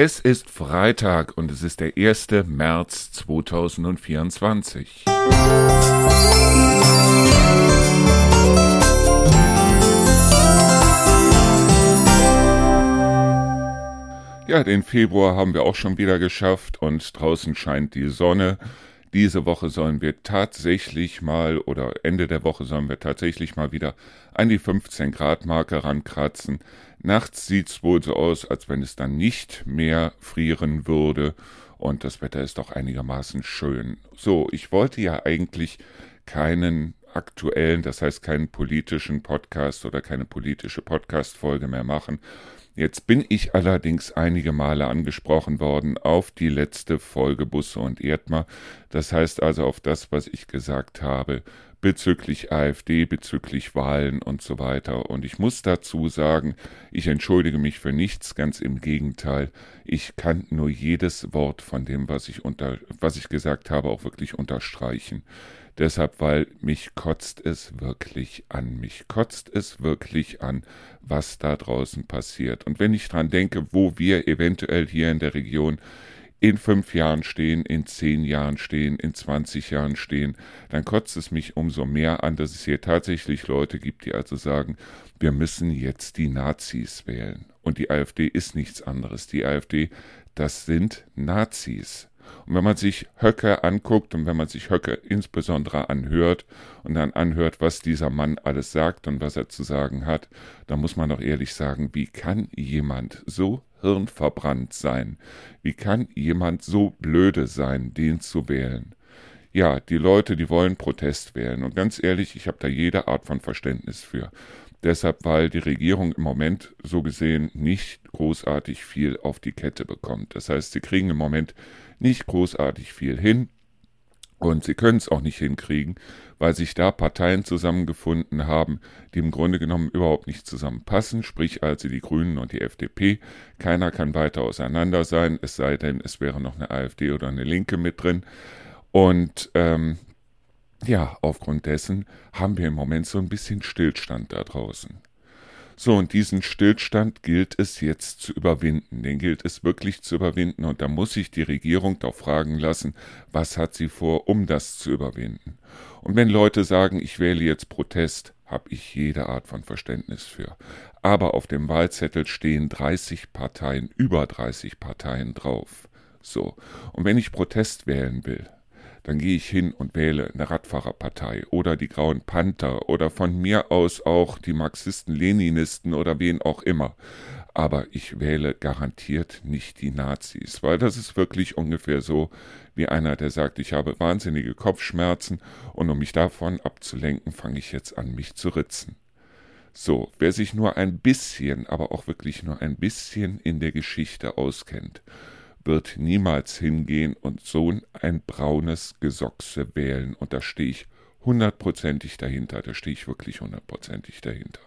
Es ist Freitag und es ist der 1. März 2024. Ja, den Februar haben wir auch schon wieder geschafft und draußen scheint die Sonne. Diese Woche sollen wir tatsächlich mal oder Ende der Woche sollen wir tatsächlich mal wieder an die 15 Grad Marke rankratzen. Nachts sieht's wohl so aus, als wenn es dann nicht mehr frieren würde und das Wetter ist auch einigermaßen schön. So, ich wollte ja eigentlich keinen aktuellen, das heißt keinen politischen Podcast oder keine politische Podcast-Folge mehr machen, Jetzt bin ich allerdings einige Male angesprochen worden auf die letzte Folge Busse und Erdmer. Das heißt also auf das, was ich gesagt habe bezüglich AfD, bezüglich Wahlen und so weiter. Und ich muss dazu sagen, ich entschuldige mich für nichts, ganz im Gegenteil. Ich kann nur jedes Wort von dem, was ich unter, was ich gesagt habe, auch wirklich unterstreichen. Deshalb, weil mich kotzt es wirklich an. Mich kotzt es wirklich an, was da draußen passiert. Und wenn ich dran denke, wo wir eventuell hier in der Region in fünf Jahren stehen, in zehn Jahren stehen, in 20 Jahren stehen, dann kotzt es mich umso mehr an, dass es hier tatsächlich Leute gibt, die also sagen, wir müssen jetzt die Nazis wählen. Und die AfD ist nichts anderes. Die AfD, das sind Nazis. Und wenn man sich Höcke anguckt und wenn man sich Höcke insbesondere anhört und dann anhört, was dieser Mann alles sagt und was er zu sagen hat, dann muss man doch ehrlich sagen, wie kann jemand so hirnverbrannt sein? Wie kann jemand so blöde sein, den zu wählen? Ja, die Leute, die wollen Protest wählen. Und ganz ehrlich, ich habe da jede Art von Verständnis für. Deshalb, weil die Regierung im Moment so gesehen nicht großartig viel auf die Kette bekommt. Das heißt, sie kriegen im Moment nicht großartig viel hin. Und sie können es auch nicht hinkriegen, weil sich da Parteien zusammengefunden haben, die im Grunde genommen überhaupt nicht zusammenpassen, sprich also die Grünen und die FDP. Keiner kann weiter auseinander sein, es sei denn, es wäre noch eine AfD oder eine Linke mit drin. Und ähm, ja, aufgrund dessen haben wir im Moment so ein bisschen Stillstand da draußen. So, und diesen Stillstand gilt es jetzt zu überwinden. Den gilt es wirklich zu überwinden. Und da muss sich die Regierung doch fragen lassen, was hat sie vor, um das zu überwinden. Und wenn Leute sagen, ich wähle jetzt Protest, habe ich jede Art von Verständnis für. Aber auf dem Wahlzettel stehen 30 Parteien, über 30 Parteien drauf. So. Und wenn ich Protest wählen will, dann gehe ich hin und wähle eine Radfahrerpartei oder die Grauen Panther oder von mir aus auch die Marxisten, Leninisten oder wen auch immer. Aber ich wähle garantiert nicht die Nazis, weil das ist wirklich ungefähr so wie einer, der sagt, ich habe wahnsinnige Kopfschmerzen und um mich davon abzulenken, fange ich jetzt an, mich zu ritzen. So, wer sich nur ein bisschen, aber auch wirklich nur ein bisschen in der Geschichte auskennt, wird niemals hingehen und so ein braunes Gesochse wählen. Und da stehe ich hundertprozentig dahinter. Da stehe ich wirklich hundertprozentig dahinter.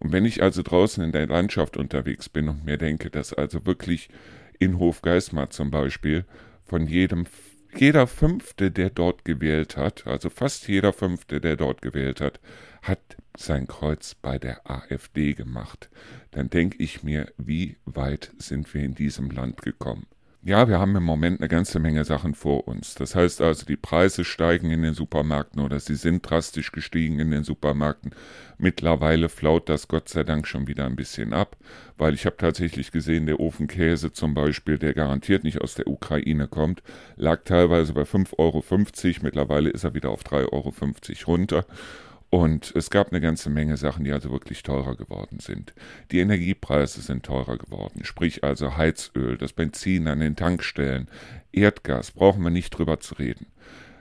Und wenn ich also draußen in der Landschaft unterwegs bin und mir denke, dass also wirklich in Hofgeismar zum Beispiel von jedem jeder Fünfte, der dort gewählt hat, also fast jeder Fünfte, der dort gewählt hat, hat sein Kreuz bei der AfD gemacht. Dann denke ich mir, wie weit sind wir in diesem Land gekommen? Ja, wir haben im Moment eine ganze Menge Sachen vor uns. Das heißt also, die Preise steigen in den Supermärkten oder sie sind drastisch gestiegen in den Supermärkten. Mittlerweile flaut das Gott sei Dank schon wieder ein bisschen ab, weil ich habe tatsächlich gesehen, der Ofenkäse zum Beispiel, der garantiert nicht aus der Ukraine kommt, lag teilweise bei 5,50 Euro. Mittlerweile ist er wieder auf 3,50 Euro runter. Und es gab eine ganze Menge Sachen, die also wirklich teurer geworden sind. Die Energiepreise sind teurer geworden, sprich also Heizöl, das Benzin an den Tankstellen, Erdgas, brauchen wir nicht drüber zu reden.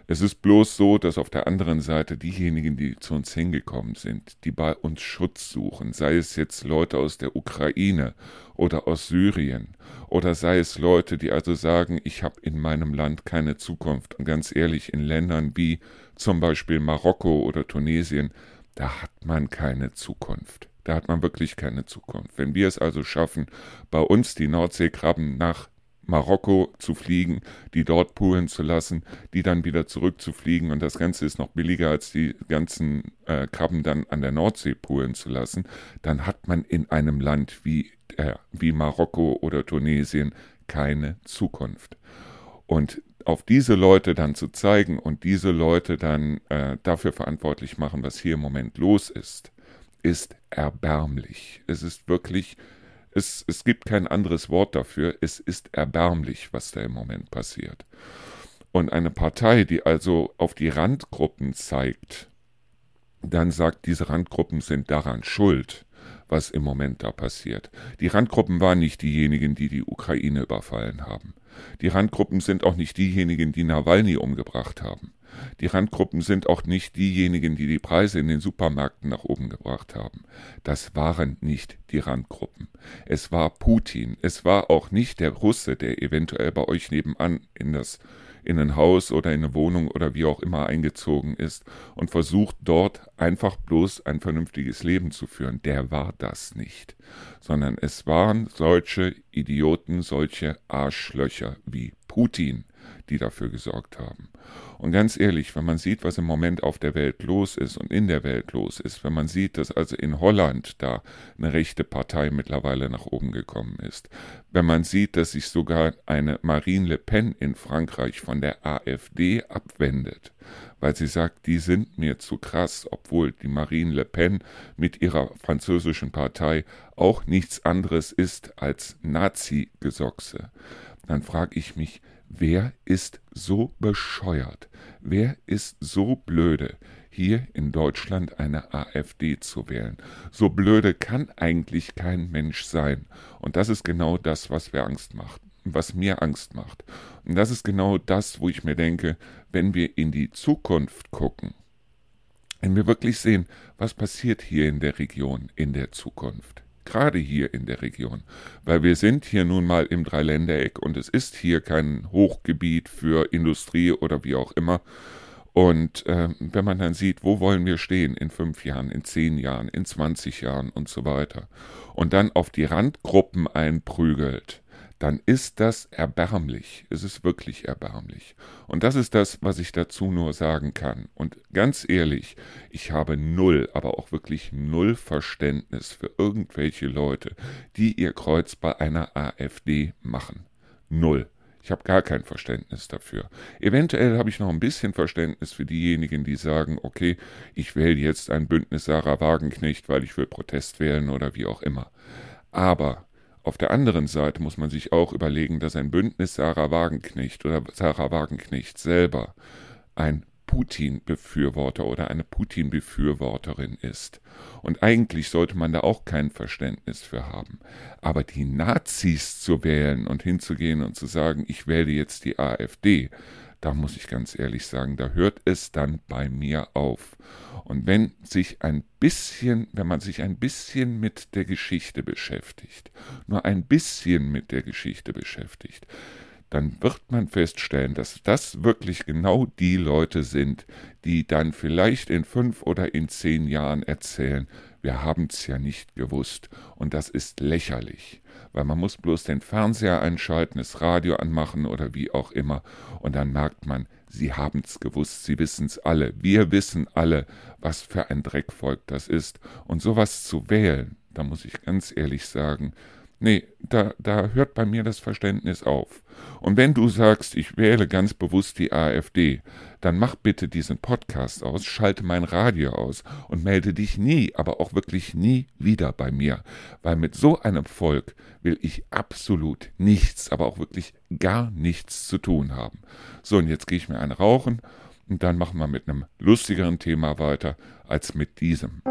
Es ist bloß so, dass auf der anderen Seite diejenigen, die zu uns hingekommen sind, die bei uns Schutz suchen, sei es jetzt Leute aus der Ukraine oder aus Syrien, oder sei es Leute, die also sagen, ich habe in meinem Land keine Zukunft. Und ganz ehrlich, in Ländern wie zum Beispiel Marokko oder Tunesien, da hat man keine Zukunft. Da hat man wirklich keine Zukunft. Wenn wir es also schaffen, bei uns die Nordseekrabben nach Marokko zu fliegen, die dort poolen zu lassen, die dann wieder zurückzufliegen und das Ganze ist noch billiger als die ganzen äh, Krabben dann an der Nordsee poolen zu lassen, dann hat man in einem Land wie er, wie Marokko oder Tunesien, keine Zukunft. Und auf diese Leute dann zu zeigen und diese Leute dann äh, dafür verantwortlich machen, was hier im Moment los ist, ist erbärmlich. Es ist wirklich, es, es gibt kein anderes Wort dafür, es ist erbärmlich, was da im Moment passiert. Und eine Partei, die also auf die Randgruppen zeigt, dann sagt, diese Randgruppen sind daran schuld, was im Moment da passiert. Die Randgruppen waren nicht diejenigen, die die Ukraine überfallen haben. Die Randgruppen sind auch nicht diejenigen, die Nawalny umgebracht haben. Die Randgruppen sind auch nicht diejenigen, die die Preise in den Supermärkten nach oben gebracht haben. Das waren nicht die Randgruppen. Es war Putin. Es war auch nicht der Russe, der eventuell bei euch nebenan in das in ein Haus oder in eine Wohnung oder wie auch immer eingezogen ist und versucht dort einfach bloß ein vernünftiges Leben zu führen. Der war das nicht, sondern es waren solche Idioten, solche Arschlöcher wie Putin, die dafür gesorgt haben. Und ganz ehrlich, wenn man sieht, was im Moment auf der Welt los ist und in der Welt los ist, wenn man sieht, dass also in Holland da eine rechte Partei mittlerweile nach oben gekommen ist, wenn man sieht, dass sich sogar eine Marine Le Pen in Frankreich von der AfD abwendet, weil sie sagt, die sind mir zu krass, obwohl die Marine Le Pen mit ihrer französischen Partei auch nichts anderes ist als Nazi-Gesochse, dann frage ich mich, Wer ist so bescheuert? Wer ist so blöde, hier in Deutschland eine AfD zu wählen? So blöde kann eigentlich kein Mensch sein. Und das ist genau das, was wir Angst macht, was mir Angst macht. Und das ist genau das, wo ich mir denke, wenn wir in die Zukunft gucken, wenn wir wirklich sehen, was passiert hier in der Region in der Zukunft gerade hier in der Region, weil wir sind hier nun mal im Dreiländereck und es ist hier kein Hochgebiet für Industrie oder wie auch immer. Und äh, wenn man dann sieht, wo wollen wir stehen in fünf Jahren, in zehn Jahren, in zwanzig Jahren und so weiter, und dann auf die Randgruppen einprügelt, dann ist das erbärmlich. Es ist wirklich erbärmlich. Und das ist das, was ich dazu nur sagen kann. Und ganz ehrlich, ich habe null, aber auch wirklich null Verständnis für irgendwelche Leute, die ihr Kreuz bei einer AfD machen. Null. Ich habe gar kein Verständnis dafür. Eventuell habe ich noch ein bisschen Verständnis für diejenigen, die sagen, okay, ich wähle jetzt ein Bündnis Sarah Wagenknecht, weil ich will Protest wählen oder wie auch immer. Aber auf der anderen Seite muss man sich auch überlegen, dass ein Bündnis Sarah Wagenknecht oder Sarah Wagenknecht selber ein Putin-Befürworter oder eine Putin-Befürworterin ist. Und eigentlich sollte man da auch kein Verständnis für haben. Aber die Nazis zu wählen und hinzugehen und zu sagen, ich wähle jetzt die AfD, da muss ich ganz ehrlich sagen, da hört es dann bei mir auf. Und wenn sich ein bisschen, wenn man sich ein bisschen mit der Geschichte beschäftigt, nur ein bisschen mit der Geschichte beschäftigt, dann wird man feststellen, dass das wirklich genau die Leute sind, die dann vielleicht in fünf oder in zehn Jahren erzählen, wir haben es ja nicht gewusst. Und das ist lächerlich, weil man muss bloß den Fernseher einschalten, das Radio anmachen oder wie auch immer, und dann merkt man, sie haben es gewusst, sie wissen es alle, wir wissen alle, was für ein Dreckvolk das ist. Und sowas zu wählen, da muss ich ganz ehrlich sagen, Nee, da, da hört bei mir das Verständnis auf. Und wenn du sagst, ich wähle ganz bewusst die AfD, dann mach bitte diesen Podcast aus, schalte mein Radio aus und melde dich nie, aber auch wirklich nie wieder bei mir. Weil mit so einem Volk will ich absolut nichts, aber auch wirklich gar nichts zu tun haben. So, und jetzt gehe ich mir einen rauchen und dann machen wir mit einem lustigeren Thema weiter als mit diesem.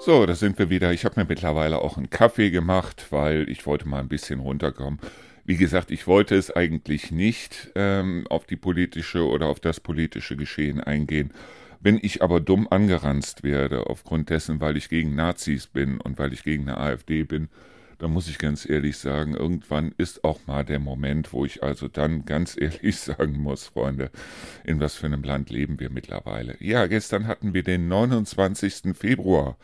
So, da sind wir wieder. Ich habe mir mittlerweile auch einen Kaffee gemacht, weil ich wollte mal ein bisschen runterkommen. Wie gesagt, ich wollte es eigentlich nicht ähm, auf die politische oder auf das politische Geschehen eingehen. Wenn ich aber dumm angeranzt werde, aufgrund dessen, weil ich gegen Nazis bin und weil ich gegen eine AfD bin, da muss ich ganz ehrlich sagen, irgendwann ist auch mal der Moment, wo ich also dann ganz ehrlich sagen muss, Freunde, in was für einem Land leben wir mittlerweile. Ja, gestern hatten wir den 29. Februar.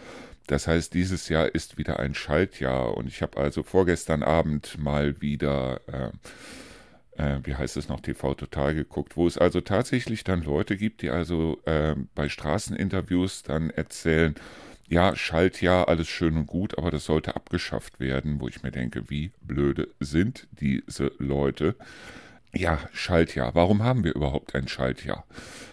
Das heißt, dieses Jahr ist wieder ein Schaltjahr und ich habe also vorgestern Abend mal wieder, äh, äh, wie heißt es noch, TV Total geguckt, wo es also tatsächlich dann Leute gibt, die also äh, bei Straßeninterviews dann erzählen, ja, Schaltjahr, alles schön und gut, aber das sollte abgeschafft werden, wo ich mir denke, wie blöde sind diese Leute. Ja, Schaltjahr. Warum haben wir überhaupt ein Schaltjahr?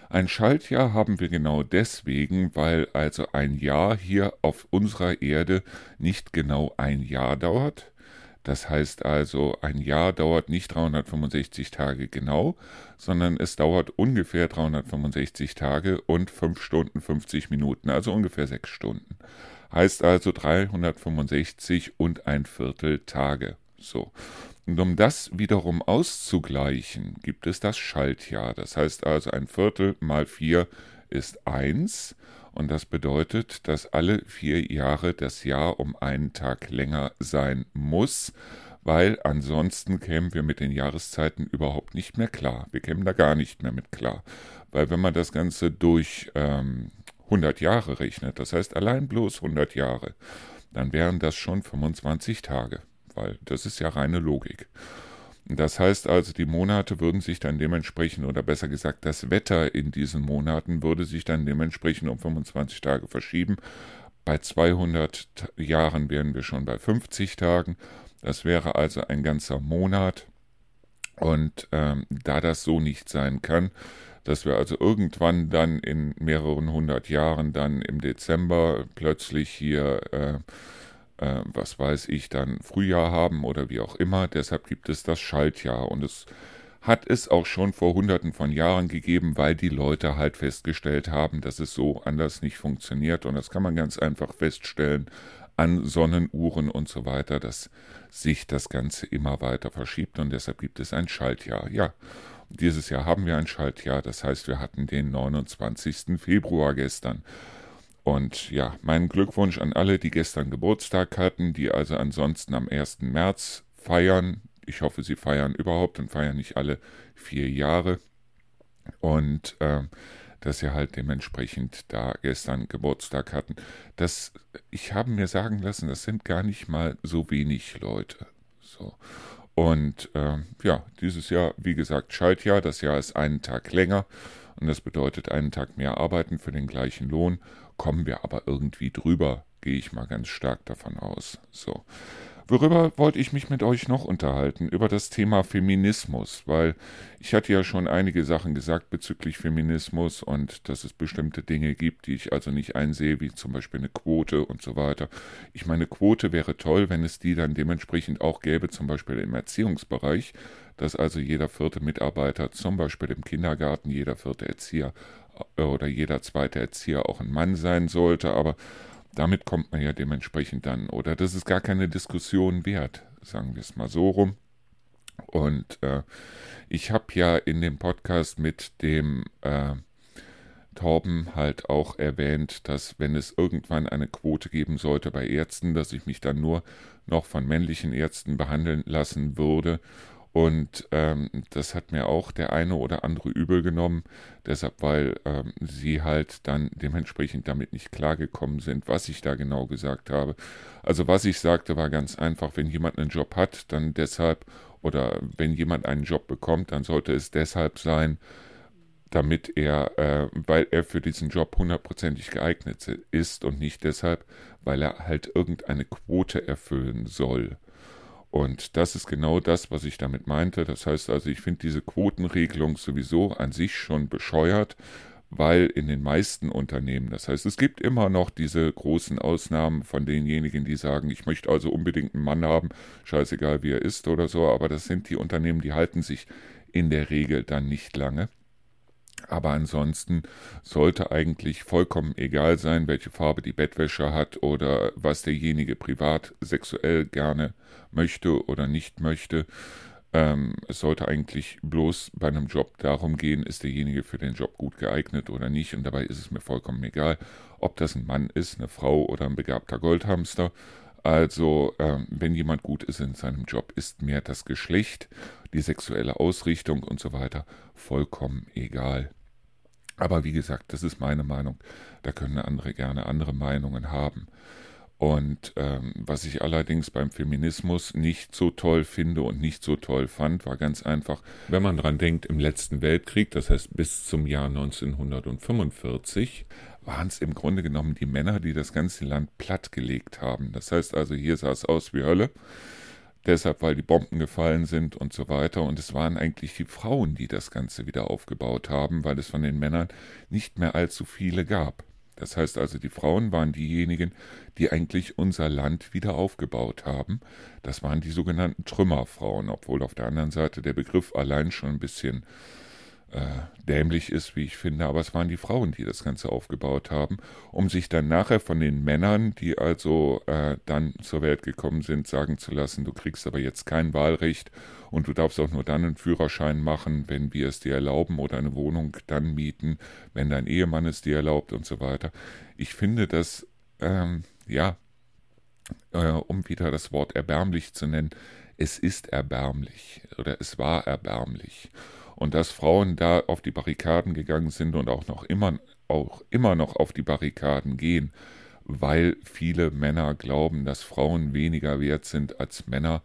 Ein Schaltjahr haben wir genau deswegen, weil also ein Jahr hier auf unserer Erde nicht genau ein Jahr dauert. Das heißt also, ein Jahr dauert nicht 365 Tage genau, sondern es dauert ungefähr 365 Tage und 5 Stunden 50 Minuten, also ungefähr 6 Stunden. Heißt also 365 und ein Viertel Tage. So. Und um das wiederum auszugleichen, gibt es das Schaltjahr. Das heißt also, ein Viertel mal vier ist eins. Und das bedeutet, dass alle vier Jahre das Jahr um einen Tag länger sein muss, weil ansonsten kämen wir mit den Jahreszeiten überhaupt nicht mehr klar. Wir kämen da gar nicht mehr mit klar. Weil wenn man das Ganze durch ähm, 100 Jahre rechnet, das heißt allein bloß 100 Jahre, dann wären das schon 25 Tage weil das ist ja reine Logik. Das heißt also, die Monate würden sich dann dementsprechend, oder besser gesagt, das Wetter in diesen Monaten würde sich dann dementsprechend um 25 Tage verschieben. Bei 200 Jahren wären wir schon bei 50 Tagen. Das wäre also ein ganzer Monat. Und ähm, da das so nicht sein kann, dass wir also irgendwann dann in mehreren hundert Jahren dann im Dezember plötzlich hier äh, äh, was weiß ich, dann Frühjahr haben oder wie auch immer. Deshalb gibt es das Schaltjahr und es hat es auch schon vor hunderten von Jahren gegeben, weil die Leute halt festgestellt haben, dass es so anders nicht funktioniert. Und das kann man ganz einfach feststellen an Sonnenuhren und so weiter, dass sich das Ganze immer weiter verschiebt und deshalb gibt es ein Schaltjahr. Ja, dieses Jahr haben wir ein Schaltjahr, das heißt, wir hatten den 29. Februar gestern. Und ja, meinen Glückwunsch an alle, die gestern Geburtstag hatten, die also ansonsten am 1. März feiern. Ich hoffe, sie feiern überhaupt und feiern nicht alle vier Jahre. Und äh, dass sie halt dementsprechend da gestern Geburtstag hatten. Das, ich habe mir sagen lassen, das sind gar nicht mal so wenig Leute. So. Und äh, ja, dieses Jahr, wie gesagt, Schaltjahr. Das Jahr ist einen Tag länger und das bedeutet einen Tag mehr arbeiten für den gleichen Lohn kommen wir aber irgendwie drüber, gehe ich mal ganz stark davon aus. So. Worüber wollte ich mich mit euch noch unterhalten? Über das Thema Feminismus, weil ich hatte ja schon einige Sachen gesagt bezüglich Feminismus und dass es bestimmte Dinge gibt, die ich also nicht einsehe, wie zum Beispiel eine Quote und so weiter. Ich meine, Quote wäre toll, wenn es die dann dementsprechend auch gäbe, zum Beispiel im Erziehungsbereich, dass also jeder vierte Mitarbeiter, zum Beispiel im Kindergarten, jeder vierte Erzieher oder jeder zweite Erzieher auch ein Mann sein sollte, aber damit kommt man ja dementsprechend dann, oder das ist gar keine Diskussion wert, sagen wir es mal so rum. Und äh, ich habe ja in dem Podcast mit dem äh, Torben halt auch erwähnt, dass wenn es irgendwann eine Quote geben sollte bei Ärzten, dass ich mich dann nur noch von männlichen Ärzten behandeln lassen würde und ähm, das hat mir auch der eine oder andere übel genommen, deshalb, weil ähm, sie halt dann dementsprechend damit nicht klargekommen sind, was ich da genau gesagt habe. Also was ich sagte, war ganz einfach, wenn jemand einen Job hat, dann deshalb, oder wenn jemand einen Job bekommt, dann sollte es deshalb sein, damit er, äh, weil er für diesen Job hundertprozentig geeignet ist und nicht deshalb, weil er halt irgendeine Quote erfüllen soll. Und das ist genau das, was ich damit meinte. Das heißt also, ich finde diese Quotenregelung sowieso an sich schon bescheuert, weil in den meisten Unternehmen, das heißt, es gibt immer noch diese großen Ausnahmen von denjenigen, die sagen, ich möchte also unbedingt einen Mann haben, scheißegal wie er ist oder so, aber das sind die Unternehmen, die halten sich in der Regel dann nicht lange. Aber ansonsten sollte eigentlich vollkommen egal sein, welche Farbe die Bettwäsche hat oder was derjenige privat sexuell gerne möchte oder nicht möchte. Ähm, es sollte eigentlich bloß bei einem Job darum gehen, ist derjenige für den Job gut geeignet oder nicht. Und dabei ist es mir vollkommen egal, ob das ein Mann ist, eine Frau oder ein begabter Goldhamster. Also, ähm, wenn jemand gut ist in seinem Job, ist mir das Geschlecht, die sexuelle Ausrichtung und so weiter vollkommen egal. Aber wie gesagt, das ist meine Meinung. Da können andere gerne andere Meinungen haben. Und ähm, was ich allerdings beim Feminismus nicht so toll finde und nicht so toll fand, war ganz einfach, wenn man dran denkt, im letzten Weltkrieg, das heißt bis zum Jahr 1945, waren es im Grunde genommen die Männer, die das ganze Land plattgelegt haben. Das heißt also, hier sah es aus wie Hölle. Deshalb, weil die Bomben gefallen sind und so weiter. Und es waren eigentlich die Frauen, die das Ganze wieder aufgebaut haben, weil es von den Männern nicht mehr allzu viele gab. Das heißt also, die Frauen waren diejenigen, die eigentlich unser Land wieder aufgebaut haben. Das waren die sogenannten Trümmerfrauen, obwohl auf der anderen Seite der Begriff allein schon ein bisschen äh, dämlich ist, wie ich finde, aber es waren die Frauen, die das Ganze aufgebaut haben, um sich dann nachher von den Männern, die also äh, dann zur Welt gekommen sind, sagen zu lassen, du kriegst aber jetzt kein Wahlrecht und du darfst auch nur dann einen Führerschein machen, wenn wir es dir erlauben oder eine Wohnung dann mieten, wenn dein Ehemann es dir erlaubt und so weiter. Ich finde das, ähm, ja, äh, um wieder das Wort erbärmlich zu nennen, es ist erbärmlich oder es war erbärmlich. Und dass Frauen da auf die Barrikaden gegangen sind und auch noch immer, auch immer noch auf die Barrikaden gehen, weil viele Männer glauben, dass Frauen weniger wert sind als Männer,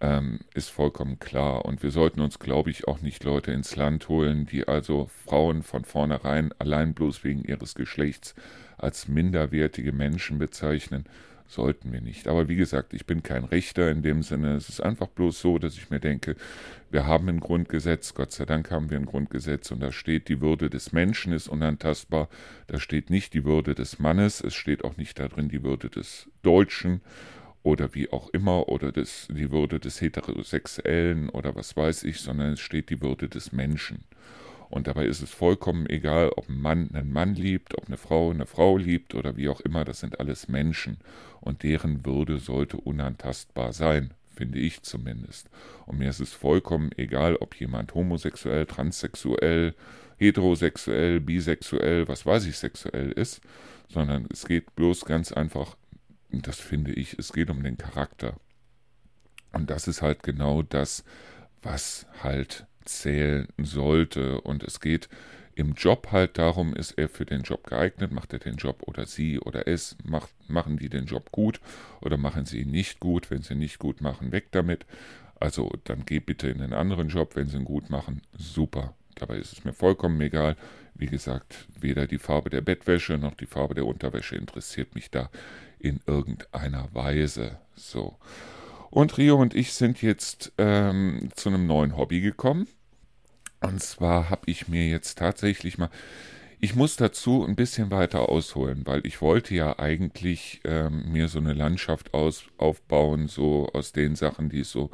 ähm, ist vollkommen klar. Und wir sollten uns, glaube ich, auch nicht Leute ins Land holen, die also Frauen von vornherein allein bloß wegen ihres Geschlechts als minderwertige Menschen bezeichnen sollten wir nicht. Aber wie gesagt, ich bin kein Richter in dem Sinne. Es ist einfach bloß so, dass ich mir denke, wir haben ein Grundgesetz, Gott sei Dank haben wir ein Grundgesetz und da steht, die Würde des Menschen ist unantastbar. Da steht nicht die Würde des Mannes, es steht auch nicht darin die Würde des Deutschen oder wie auch immer oder des, die Würde des Heterosexuellen oder was weiß ich, sondern es steht die Würde des Menschen. Und dabei ist es vollkommen egal, ob ein Mann einen Mann liebt, ob eine Frau eine Frau liebt oder wie auch immer, das sind alles Menschen. Und deren Würde sollte unantastbar sein, finde ich zumindest. Und mir ist es vollkommen egal, ob jemand homosexuell, transsexuell, heterosexuell, bisexuell, was weiß ich, sexuell ist, sondern es geht bloß ganz einfach, das finde ich, es geht um den Charakter. Und das ist halt genau das, was halt zählen sollte. Und es geht im Job halt darum, ist er für den Job geeignet, macht er den Job oder sie oder es, macht, machen die den Job gut oder machen sie ihn nicht gut. Wenn sie ihn nicht gut machen, weg damit. Also dann geh bitte in einen anderen Job, wenn sie ihn gut machen, super. Dabei ist es mir vollkommen egal. Wie gesagt, weder die Farbe der Bettwäsche noch die Farbe der Unterwäsche interessiert mich da in irgendeiner Weise. So. Und Rio und ich sind jetzt ähm, zu einem neuen Hobby gekommen. Und zwar habe ich mir jetzt tatsächlich mal, ich muss dazu ein bisschen weiter ausholen, weil ich wollte ja eigentlich ähm, mir so eine Landschaft aus, aufbauen, so aus den Sachen, die es so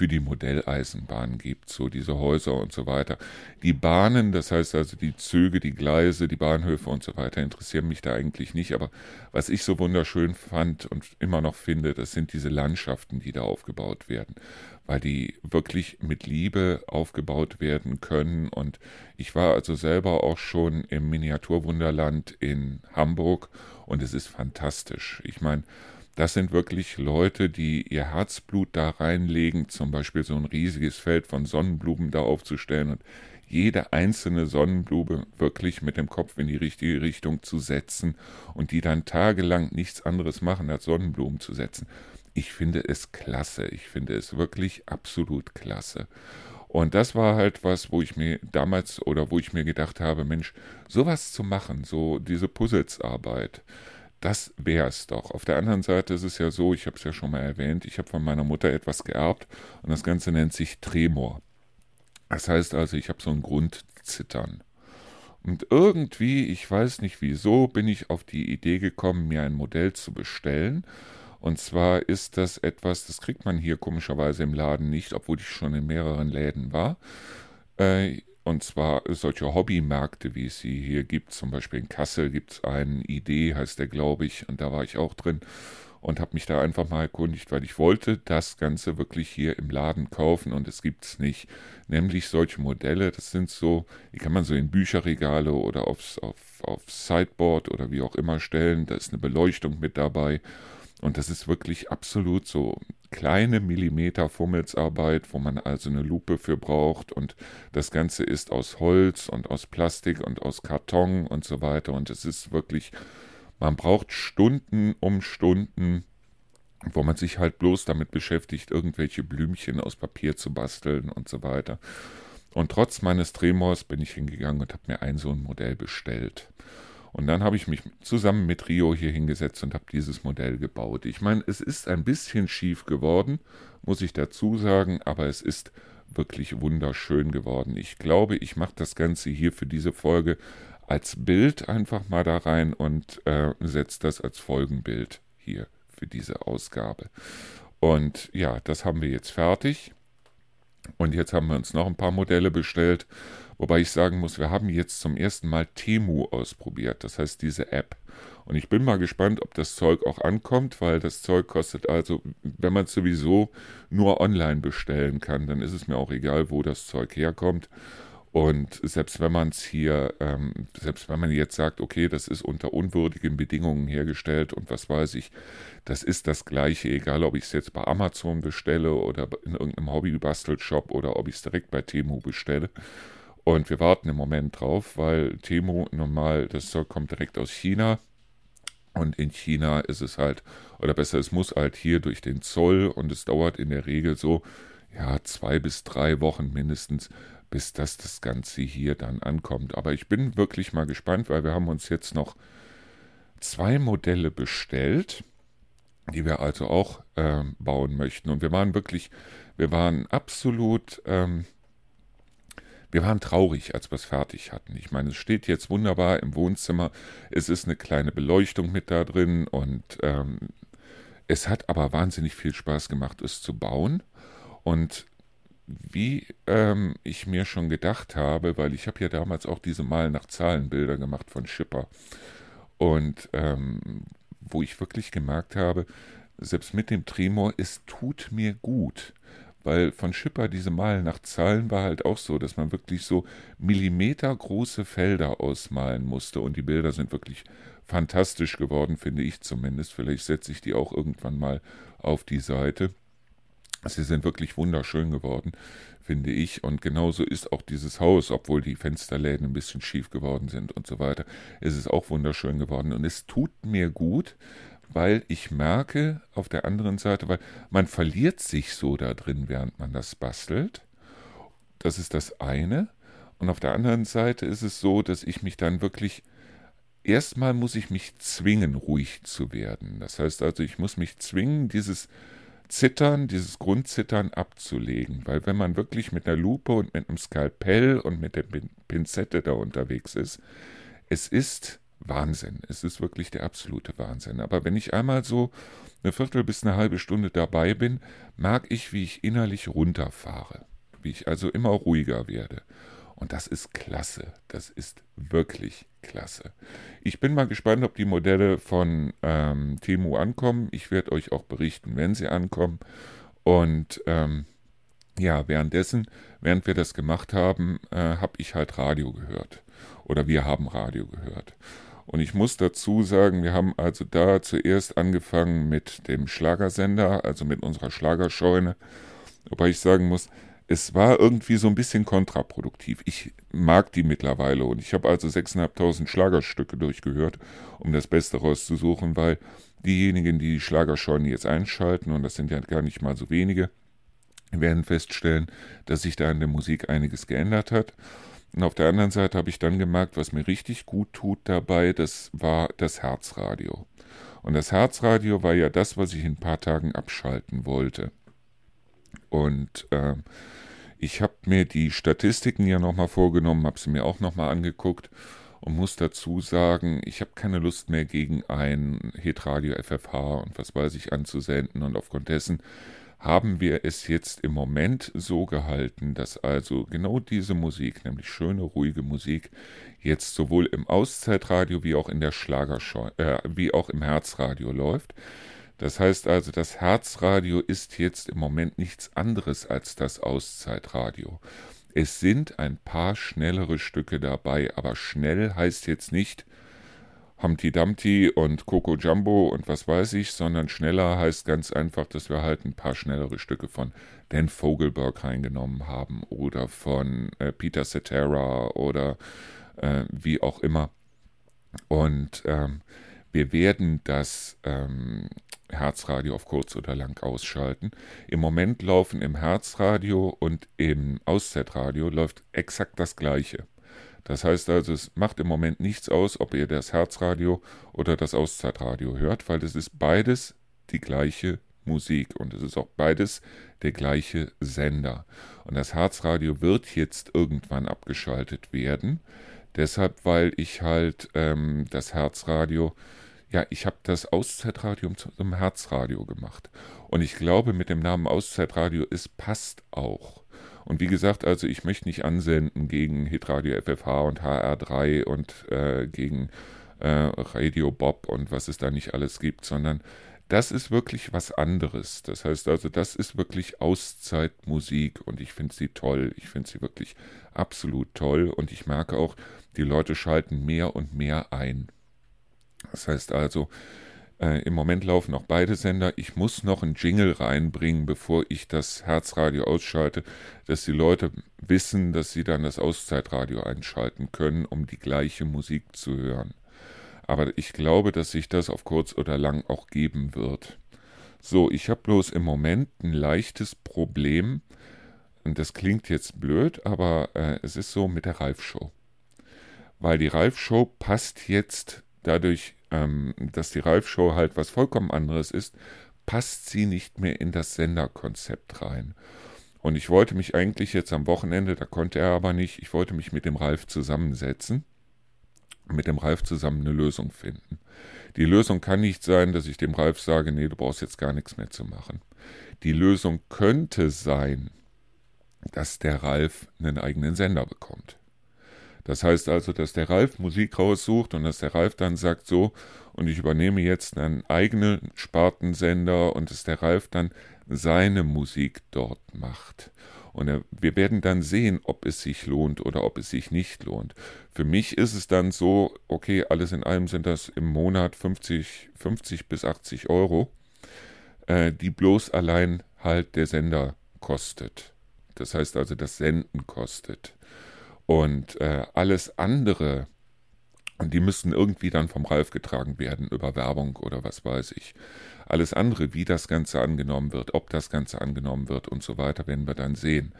für die Modelleisenbahn gibt, so diese Häuser und so weiter. Die Bahnen, das heißt also die Züge, die Gleise, die Bahnhöfe und so weiter, interessieren mich da eigentlich nicht. Aber was ich so wunderschön fand und immer noch finde, das sind diese Landschaften, die da aufgebaut werden, weil die wirklich mit Liebe aufgebaut werden können. Und ich war also selber auch schon im Miniaturwunderland in Hamburg und es ist fantastisch. Ich meine, das sind wirklich Leute, die ihr Herzblut da reinlegen, zum Beispiel so ein riesiges Feld von Sonnenblumen da aufzustellen und jede einzelne Sonnenblume wirklich mit dem Kopf in die richtige Richtung zu setzen und die dann tagelang nichts anderes machen, als Sonnenblumen zu setzen. Ich finde es klasse. Ich finde es wirklich absolut klasse. Und das war halt was, wo ich mir damals oder wo ich mir gedacht habe, Mensch, sowas zu machen, so diese Puzzlesarbeit, das wäre es doch. Auf der anderen Seite ist es ja so, ich habe es ja schon mal erwähnt, ich habe von meiner Mutter etwas geerbt und das Ganze nennt sich Tremor. Das heißt also, ich habe so ein Grundzittern. Und irgendwie, ich weiß nicht wieso, bin ich auf die Idee gekommen, mir ein Modell zu bestellen. Und zwar ist das etwas, das kriegt man hier komischerweise im Laden nicht, obwohl ich schon in mehreren Läden war. Äh, und zwar solche Hobbymärkte, wie es sie hier gibt. Zum Beispiel in Kassel gibt es einen Idee, heißt der, glaube ich. Und da war ich auch drin und habe mich da einfach mal erkundigt, weil ich wollte das Ganze wirklich hier im Laden kaufen und es gibt es nicht. Nämlich solche Modelle, das sind so, die kann man so in Bücherregale oder aufs, auf, auf Sideboard oder wie auch immer stellen. Da ist eine Beleuchtung mit dabei und das ist wirklich absolut so kleine Millimeter Fummelsarbeit, wo man also eine Lupe für braucht und das Ganze ist aus Holz und aus Plastik und aus Karton und so weiter und es ist wirklich, man braucht Stunden um Stunden, wo man sich halt bloß damit beschäftigt, irgendwelche Blümchen aus Papier zu basteln und so weiter. Und trotz meines Tremors bin ich hingegangen und habe mir ein so ein Modell bestellt. Und dann habe ich mich zusammen mit Rio hier hingesetzt und habe dieses Modell gebaut. Ich meine, es ist ein bisschen schief geworden, muss ich dazu sagen, aber es ist wirklich wunderschön geworden. Ich glaube, ich mache das Ganze hier für diese Folge als Bild einfach mal da rein und äh, setze das als Folgenbild hier für diese Ausgabe. Und ja, das haben wir jetzt fertig. Und jetzt haben wir uns noch ein paar Modelle bestellt. Wobei ich sagen muss, wir haben jetzt zum ersten Mal Temu ausprobiert. Das heißt diese App. Und ich bin mal gespannt, ob das Zeug auch ankommt, weil das Zeug kostet also, wenn man es sowieso nur online bestellen kann, dann ist es mir auch egal, wo das Zeug herkommt. Und selbst wenn man es hier, ähm, selbst wenn man jetzt sagt, okay, das ist unter unwürdigen Bedingungen hergestellt und was weiß ich, das ist das gleiche, egal ob ich es jetzt bei Amazon bestelle oder in irgendeinem Hobby-Bastelshop oder ob ich es direkt bei Temu bestelle. Und wir warten im Moment drauf, weil Temu normal, das Zeug kommt direkt aus China. Und in China ist es halt, oder besser, es muss halt hier durch den Zoll und es dauert in der Regel so, ja, zwei bis drei Wochen mindestens, bis das das Ganze hier dann ankommt. Aber ich bin wirklich mal gespannt, weil wir haben uns jetzt noch zwei Modelle bestellt, die wir also auch äh, bauen möchten. Und wir waren wirklich, wir waren absolut, ähm, wir waren traurig, als wir es fertig hatten. Ich meine, es steht jetzt wunderbar im Wohnzimmer. Es ist eine kleine Beleuchtung mit da drin und ähm, es hat aber wahnsinnig viel Spaß gemacht, es zu bauen. Und wie ähm, ich mir schon gedacht habe, weil ich habe ja damals auch diese Mal nach Zahlenbilder gemacht von Schipper und ähm, wo ich wirklich gemerkt habe, selbst mit dem Tremor, es tut mir gut, weil von Schipper diese Malen nach Zahlen war halt auch so, dass man wirklich so millimetergroße Felder ausmalen musste und die Bilder sind wirklich fantastisch geworden, finde ich zumindest. Vielleicht setze ich die auch irgendwann mal auf die Seite. Sie sind wirklich wunderschön geworden, finde ich. Und genauso ist auch dieses Haus, obwohl die Fensterläden ein bisschen schief geworden sind und so weiter, ist es auch wunderschön geworden. Und es tut mir gut, weil ich merke auf der anderen Seite, weil man verliert sich so da drin, während man das bastelt. Das ist das eine. Und auf der anderen Seite ist es so, dass ich mich dann wirklich erstmal muss ich mich zwingen, ruhig zu werden. Das heißt also, ich muss mich zwingen, dieses Zittern, dieses Grundzittern abzulegen. Weil wenn man wirklich mit einer Lupe und mit einem Skalpell und mit der Pinzette da unterwegs ist, es ist Wahnsinn. Es ist wirklich der absolute Wahnsinn. Aber wenn ich einmal so eine Viertel bis eine halbe Stunde dabei bin, mag ich, wie ich innerlich runterfahre. Wie ich also immer ruhiger werde. Und das ist klasse. Das ist wirklich klasse. Ich bin mal gespannt, ob die Modelle von ähm, Temu ankommen. Ich werde euch auch berichten, wenn sie ankommen. Und ähm, ja, währenddessen, während wir das gemacht haben, äh, habe ich halt Radio gehört. Oder wir haben Radio gehört. Und ich muss dazu sagen, wir haben also da zuerst angefangen mit dem Schlagersender, also mit unserer Schlagerscheune. Wobei ich sagen muss, es war irgendwie so ein bisschen kontraproduktiv. Ich mag die mittlerweile und ich habe also 6.500 Schlagerstücke durchgehört, um das Beste rauszusuchen, weil diejenigen, die die Schlagerscheune jetzt einschalten, und das sind ja gar nicht mal so wenige, werden feststellen, dass sich da in der Musik einiges geändert hat. Und auf der anderen Seite habe ich dann gemerkt, was mir richtig gut tut dabei, das war das Herzradio. Und das Herzradio war ja das, was ich in ein paar Tagen abschalten wollte. Und äh, ich habe mir die Statistiken ja nochmal vorgenommen, habe sie mir auch nochmal angeguckt und muss dazu sagen, ich habe keine Lust mehr gegen ein Hitradio FFH und was weiß ich anzusenden und aufgrund dessen haben wir es jetzt im Moment so gehalten, dass also genau diese Musik, nämlich schöne, ruhige Musik, jetzt sowohl im Auszeitradio wie auch in der Schlagershow, äh, wie auch im Herzradio läuft. Das heißt also, das Herzradio ist jetzt im Moment nichts anderes als das Auszeitradio. Es sind ein paar schnellere Stücke dabei, aber schnell heißt jetzt nicht Humpty Dumpty und Coco Jumbo und was weiß ich, sondern schneller heißt ganz einfach, dass wir halt ein paar schnellere Stücke von Dan Vogelberg reingenommen haben oder von äh, Peter Cetera oder äh, wie auch immer. Und ähm, wir werden das ähm, Herzradio auf kurz oder lang ausschalten. Im Moment laufen im Herzradio und im Auszeitradio läuft exakt das gleiche. Das heißt also, es macht im Moment nichts aus, ob ihr das Herzradio oder das Auszeitradio hört, weil es ist beides die gleiche Musik und es ist auch beides der gleiche Sender. Und das Herzradio wird jetzt irgendwann abgeschaltet werden. Deshalb, weil ich halt ähm, das Herzradio, ja, ich habe das Auszeitradio zum Herzradio gemacht. Und ich glaube, mit dem Namen Auszeitradio, es passt auch. Und wie gesagt, also ich möchte nicht ansenden gegen Hitradio FFH und HR3 und äh, gegen äh, Radio Bob und was es da nicht alles gibt, sondern das ist wirklich was anderes. Das heißt also, das ist wirklich Auszeitmusik und ich finde sie toll. Ich finde sie wirklich absolut toll und ich merke auch, die Leute schalten mehr und mehr ein. Das heißt also, äh, im Moment laufen auch beide Sender. Ich muss noch einen Jingle reinbringen, bevor ich das Herzradio ausschalte, dass die Leute wissen, dass sie dann das Auszeitradio einschalten können, um die gleiche Musik zu hören. Aber ich glaube, dass sich das auf kurz oder lang auch geben wird. So, ich habe bloß im Moment ein leichtes Problem. Und das klingt jetzt blöd, aber äh, es ist so mit der Ralf-Show. Weil die Ralf-Show passt jetzt dadurch, ähm, dass die Ralf-Show halt was vollkommen anderes ist, passt sie nicht mehr in das Senderkonzept rein. Und ich wollte mich eigentlich jetzt am Wochenende, da konnte er aber nicht, ich wollte mich mit dem Ralf zusammensetzen mit dem Ralf zusammen eine Lösung finden. Die Lösung kann nicht sein, dass ich dem Ralf sage, nee, du brauchst jetzt gar nichts mehr zu machen. Die Lösung könnte sein, dass der Ralf einen eigenen Sender bekommt. Das heißt also, dass der Ralf Musik raussucht und dass der Ralf dann sagt, so, und ich übernehme jetzt einen eigenen Spartensender und dass der Ralf dann seine Musik dort macht. Und wir werden dann sehen, ob es sich lohnt oder ob es sich nicht lohnt. Für mich ist es dann so, okay, alles in allem sind das im Monat 50, 50 bis 80 Euro, äh, die bloß allein halt der Sender kostet. Das heißt also, das Senden kostet. Und äh, alles andere, und die müssten irgendwie dann vom Ralf getragen werden über Werbung oder was weiß ich. Alles andere, wie das Ganze angenommen wird, ob das Ganze angenommen wird und so weiter, werden wir dann sehen.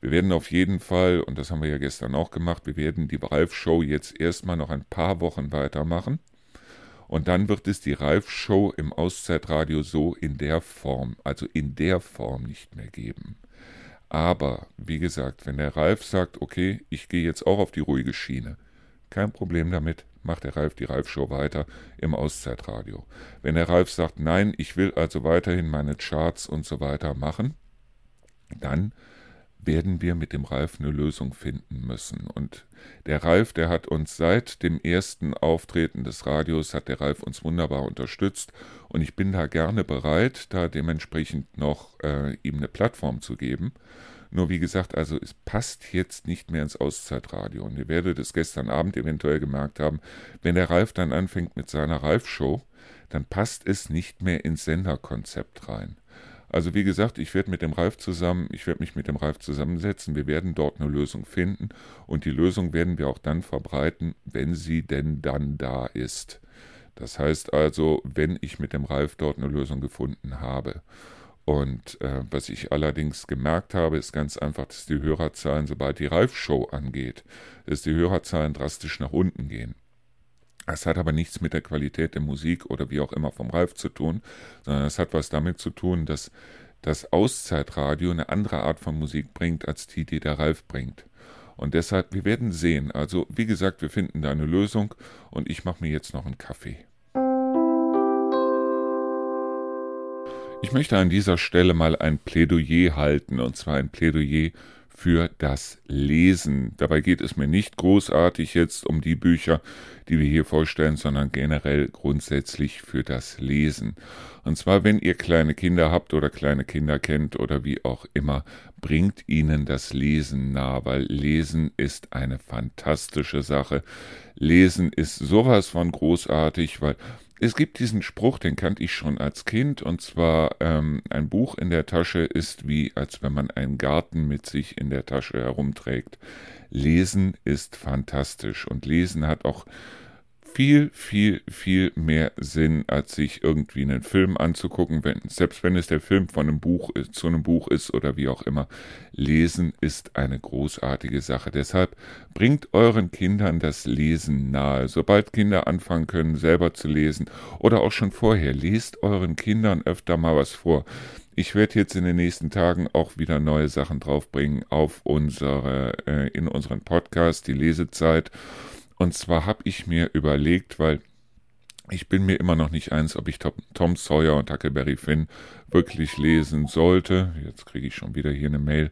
Wir werden auf jeden Fall, und das haben wir ja gestern auch gemacht, wir werden die Ralf-Show jetzt erstmal noch ein paar Wochen weitermachen. Und dann wird es die Ralf-Show im Auszeitradio so in der Form, also in der Form nicht mehr geben. Aber, wie gesagt, wenn der Ralf sagt, okay, ich gehe jetzt auch auf die ruhige Schiene, kein Problem damit, macht der Ralf die Ralf-Show weiter im Auszeitradio. Wenn der Ralf sagt, nein, ich will also weiterhin meine Charts und so weiter machen, dann werden wir mit dem Ralf eine Lösung finden müssen. Und der Ralf, der hat uns seit dem ersten Auftreten des Radios, hat der Ralf uns wunderbar unterstützt. Und ich bin da gerne bereit, da dementsprechend noch äh, ihm eine Plattform zu geben. Nur wie gesagt, also es passt jetzt nicht mehr ins Auszeitradio. Und ihr werdet es gestern Abend eventuell gemerkt haben, wenn der Ralf dann anfängt mit seiner Ralf-Show, dann passt es nicht mehr ins Senderkonzept rein. Also wie gesagt, ich werde mit dem Ralf zusammen, ich werde mich mit dem Ralf zusammensetzen, wir werden dort eine Lösung finden und die Lösung werden wir auch dann verbreiten, wenn sie denn dann da ist. Das heißt also, wenn ich mit dem Ralf dort eine Lösung gefunden habe. Und äh, was ich allerdings gemerkt habe, ist ganz einfach, dass die Hörerzahlen, sobald die Ralf-Show angeht, dass die Hörerzahlen drastisch nach unten gehen. Es hat aber nichts mit der Qualität der Musik oder wie auch immer vom Ralf zu tun, sondern es hat was damit zu tun, dass das Auszeitradio eine andere Art von Musik bringt, als die, die der Ralf bringt. Und deshalb, wir werden sehen. Also, wie gesagt, wir finden da eine Lösung und ich mache mir jetzt noch einen Kaffee. Ich möchte an dieser Stelle mal ein Plädoyer halten, und zwar ein Plädoyer für das Lesen. Dabei geht es mir nicht großartig jetzt um die Bücher, die wir hier vorstellen, sondern generell grundsätzlich für das Lesen. Und zwar, wenn ihr kleine Kinder habt oder kleine Kinder kennt oder wie auch immer, bringt ihnen das Lesen nah, weil Lesen ist eine fantastische Sache. Lesen ist sowas von großartig, weil es gibt diesen Spruch, den kannte ich schon als Kind, und zwar ähm, ein Buch in der Tasche ist wie, als wenn man einen Garten mit sich in der Tasche herumträgt. Lesen ist fantastisch und Lesen hat auch viel, viel, viel mehr Sinn, als sich irgendwie einen Film anzugucken, wenn, selbst wenn es der Film von einem Buch ist, zu einem Buch ist oder wie auch immer. Lesen ist eine großartige Sache. Deshalb bringt euren Kindern das Lesen nahe. Sobald Kinder anfangen können, selber zu lesen oder auch schon vorher, lest euren Kindern öfter mal was vor. Ich werde jetzt in den nächsten Tagen auch wieder neue Sachen draufbringen auf unsere, äh, in unseren Podcast, die Lesezeit. Und zwar habe ich mir überlegt, weil ich bin mir immer noch nicht eins, ob ich Tom Sawyer und Huckleberry Finn wirklich lesen sollte. Jetzt kriege ich schon wieder hier eine Mail,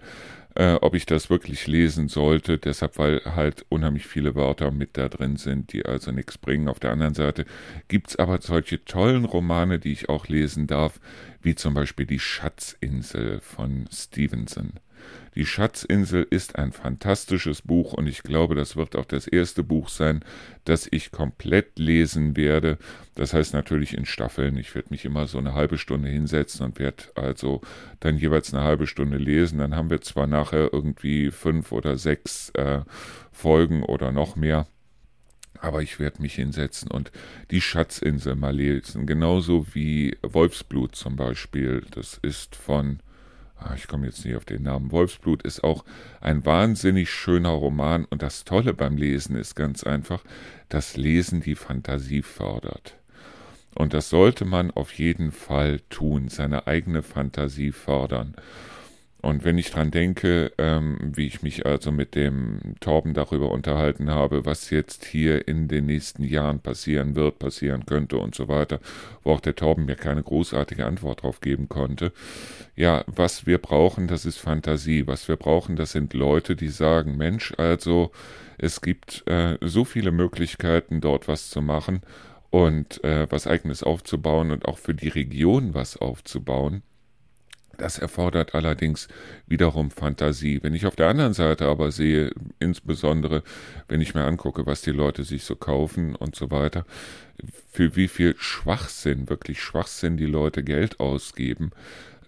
äh, ob ich das wirklich lesen sollte. Deshalb, weil halt unheimlich viele Wörter mit da drin sind, die also nichts bringen. Auf der anderen Seite gibt es aber solche tollen Romane, die ich auch lesen darf, wie zum Beispiel Die Schatzinsel von Stevenson. Die Schatzinsel ist ein fantastisches Buch und ich glaube, das wird auch das erste Buch sein, das ich komplett lesen werde. Das heißt natürlich in Staffeln. Ich werde mich immer so eine halbe Stunde hinsetzen und werde also dann jeweils eine halbe Stunde lesen. Dann haben wir zwar nachher irgendwie fünf oder sechs äh, Folgen oder noch mehr. Aber ich werde mich hinsetzen und die Schatzinsel mal lesen. Genauso wie Wolfsblut zum Beispiel. Das ist von ich komme jetzt nicht auf den Namen, Wolfsblut ist auch ein wahnsinnig schöner Roman und das Tolle beim Lesen ist ganz einfach, dass Lesen die Fantasie fördert. Und das sollte man auf jeden Fall tun, seine eigene Fantasie fördern. Und wenn ich dran denke, ähm, wie ich mich also mit dem Torben darüber unterhalten habe, was jetzt hier in den nächsten Jahren passieren wird, passieren könnte und so weiter, wo auch der Torben mir keine großartige Antwort drauf geben konnte. Ja, was wir brauchen, das ist Fantasie. Was wir brauchen, das sind Leute, die sagen, Mensch, also es gibt äh, so viele Möglichkeiten, dort was zu machen und äh, was eigenes aufzubauen und auch für die Region was aufzubauen. Das erfordert allerdings wiederum Fantasie. Wenn ich auf der anderen Seite aber sehe, insbesondere wenn ich mir angucke, was die Leute sich so kaufen und so weiter, für wie viel Schwachsinn, wirklich Schwachsinn die Leute Geld ausgeben,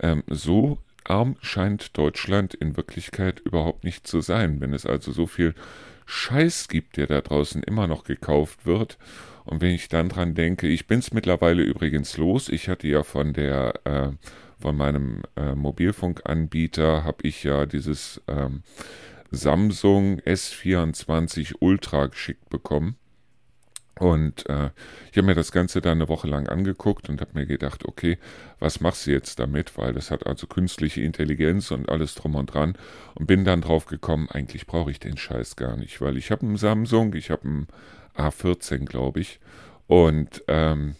ähm, so arm scheint Deutschland in Wirklichkeit überhaupt nicht zu sein. Wenn es also so viel Scheiß gibt, der da draußen immer noch gekauft wird. Und wenn ich dann dran denke, ich bin es mittlerweile übrigens los. Ich hatte ja von der äh, von meinem äh, Mobilfunkanbieter habe ich ja dieses ähm, Samsung S24 Ultra geschickt bekommen. Und äh, ich habe mir das Ganze dann eine Woche lang angeguckt und habe mir gedacht, okay, was machst du jetzt damit? Weil das hat also künstliche Intelligenz und alles drum und dran. Und bin dann drauf gekommen, eigentlich brauche ich den Scheiß gar nicht, weil ich habe einen Samsung, ich habe einen A14, glaube ich. Und ähm,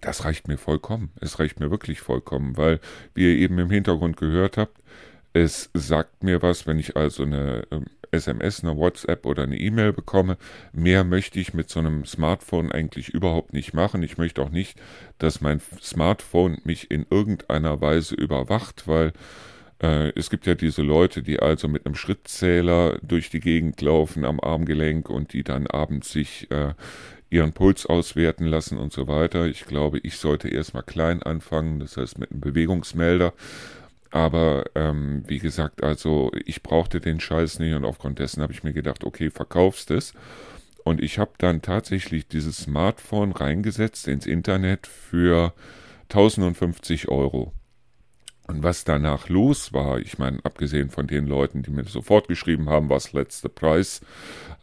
das reicht mir vollkommen. Es reicht mir wirklich vollkommen, weil, wie ihr eben im Hintergrund gehört habt, es sagt mir was, wenn ich also eine SMS, ähm, eine WhatsApp oder eine E-Mail bekomme. Mehr möchte ich mit so einem Smartphone eigentlich überhaupt nicht machen. Ich möchte auch nicht, dass mein Smartphone mich in irgendeiner Weise überwacht, weil es gibt ja diese Leute, die also mit einem Schrittzähler durch die Gegend laufen am Armgelenk und die dann abends sich äh, ihren Puls auswerten lassen und so weiter. Ich glaube, ich sollte erstmal klein anfangen, das heißt mit einem Bewegungsmelder. Aber ähm, wie gesagt, also ich brauchte den Scheiß nicht und aufgrund dessen habe ich mir gedacht, okay, verkaufst es. Und ich habe dann tatsächlich dieses Smartphone reingesetzt ins Internet für 1050 Euro. Und was danach los war, ich meine, abgesehen von den Leuten, die mir sofort geschrieben haben, was letzter Preis,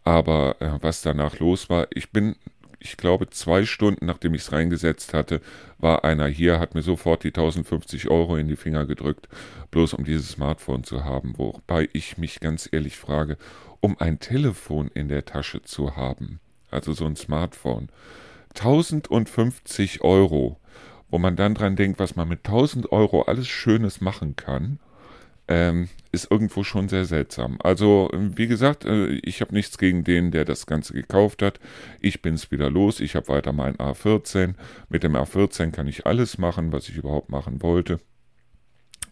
aber äh, was danach los war, ich bin ich glaube, zwei Stunden nachdem ich es reingesetzt hatte, war einer hier, hat mir sofort die 1050 Euro in die Finger gedrückt, bloß um dieses Smartphone zu haben. Wobei ich mich ganz ehrlich frage, um ein Telefon in der Tasche zu haben, also so ein Smartphone, 1050 Euro, wo man dann dran denkt, was man mit 1000 Euro alles Schönes machen kann ähm, ist irgendwo schon sehr seltsam. Also, wie gesagt, äh, ich habe nichts gegen den, der das Ganze gekauft hat. Ich bin es wieder los. Ich habe weiter mein A14. Mit dem A14 kann ich alles machen, was ich überhaupt machen wollte.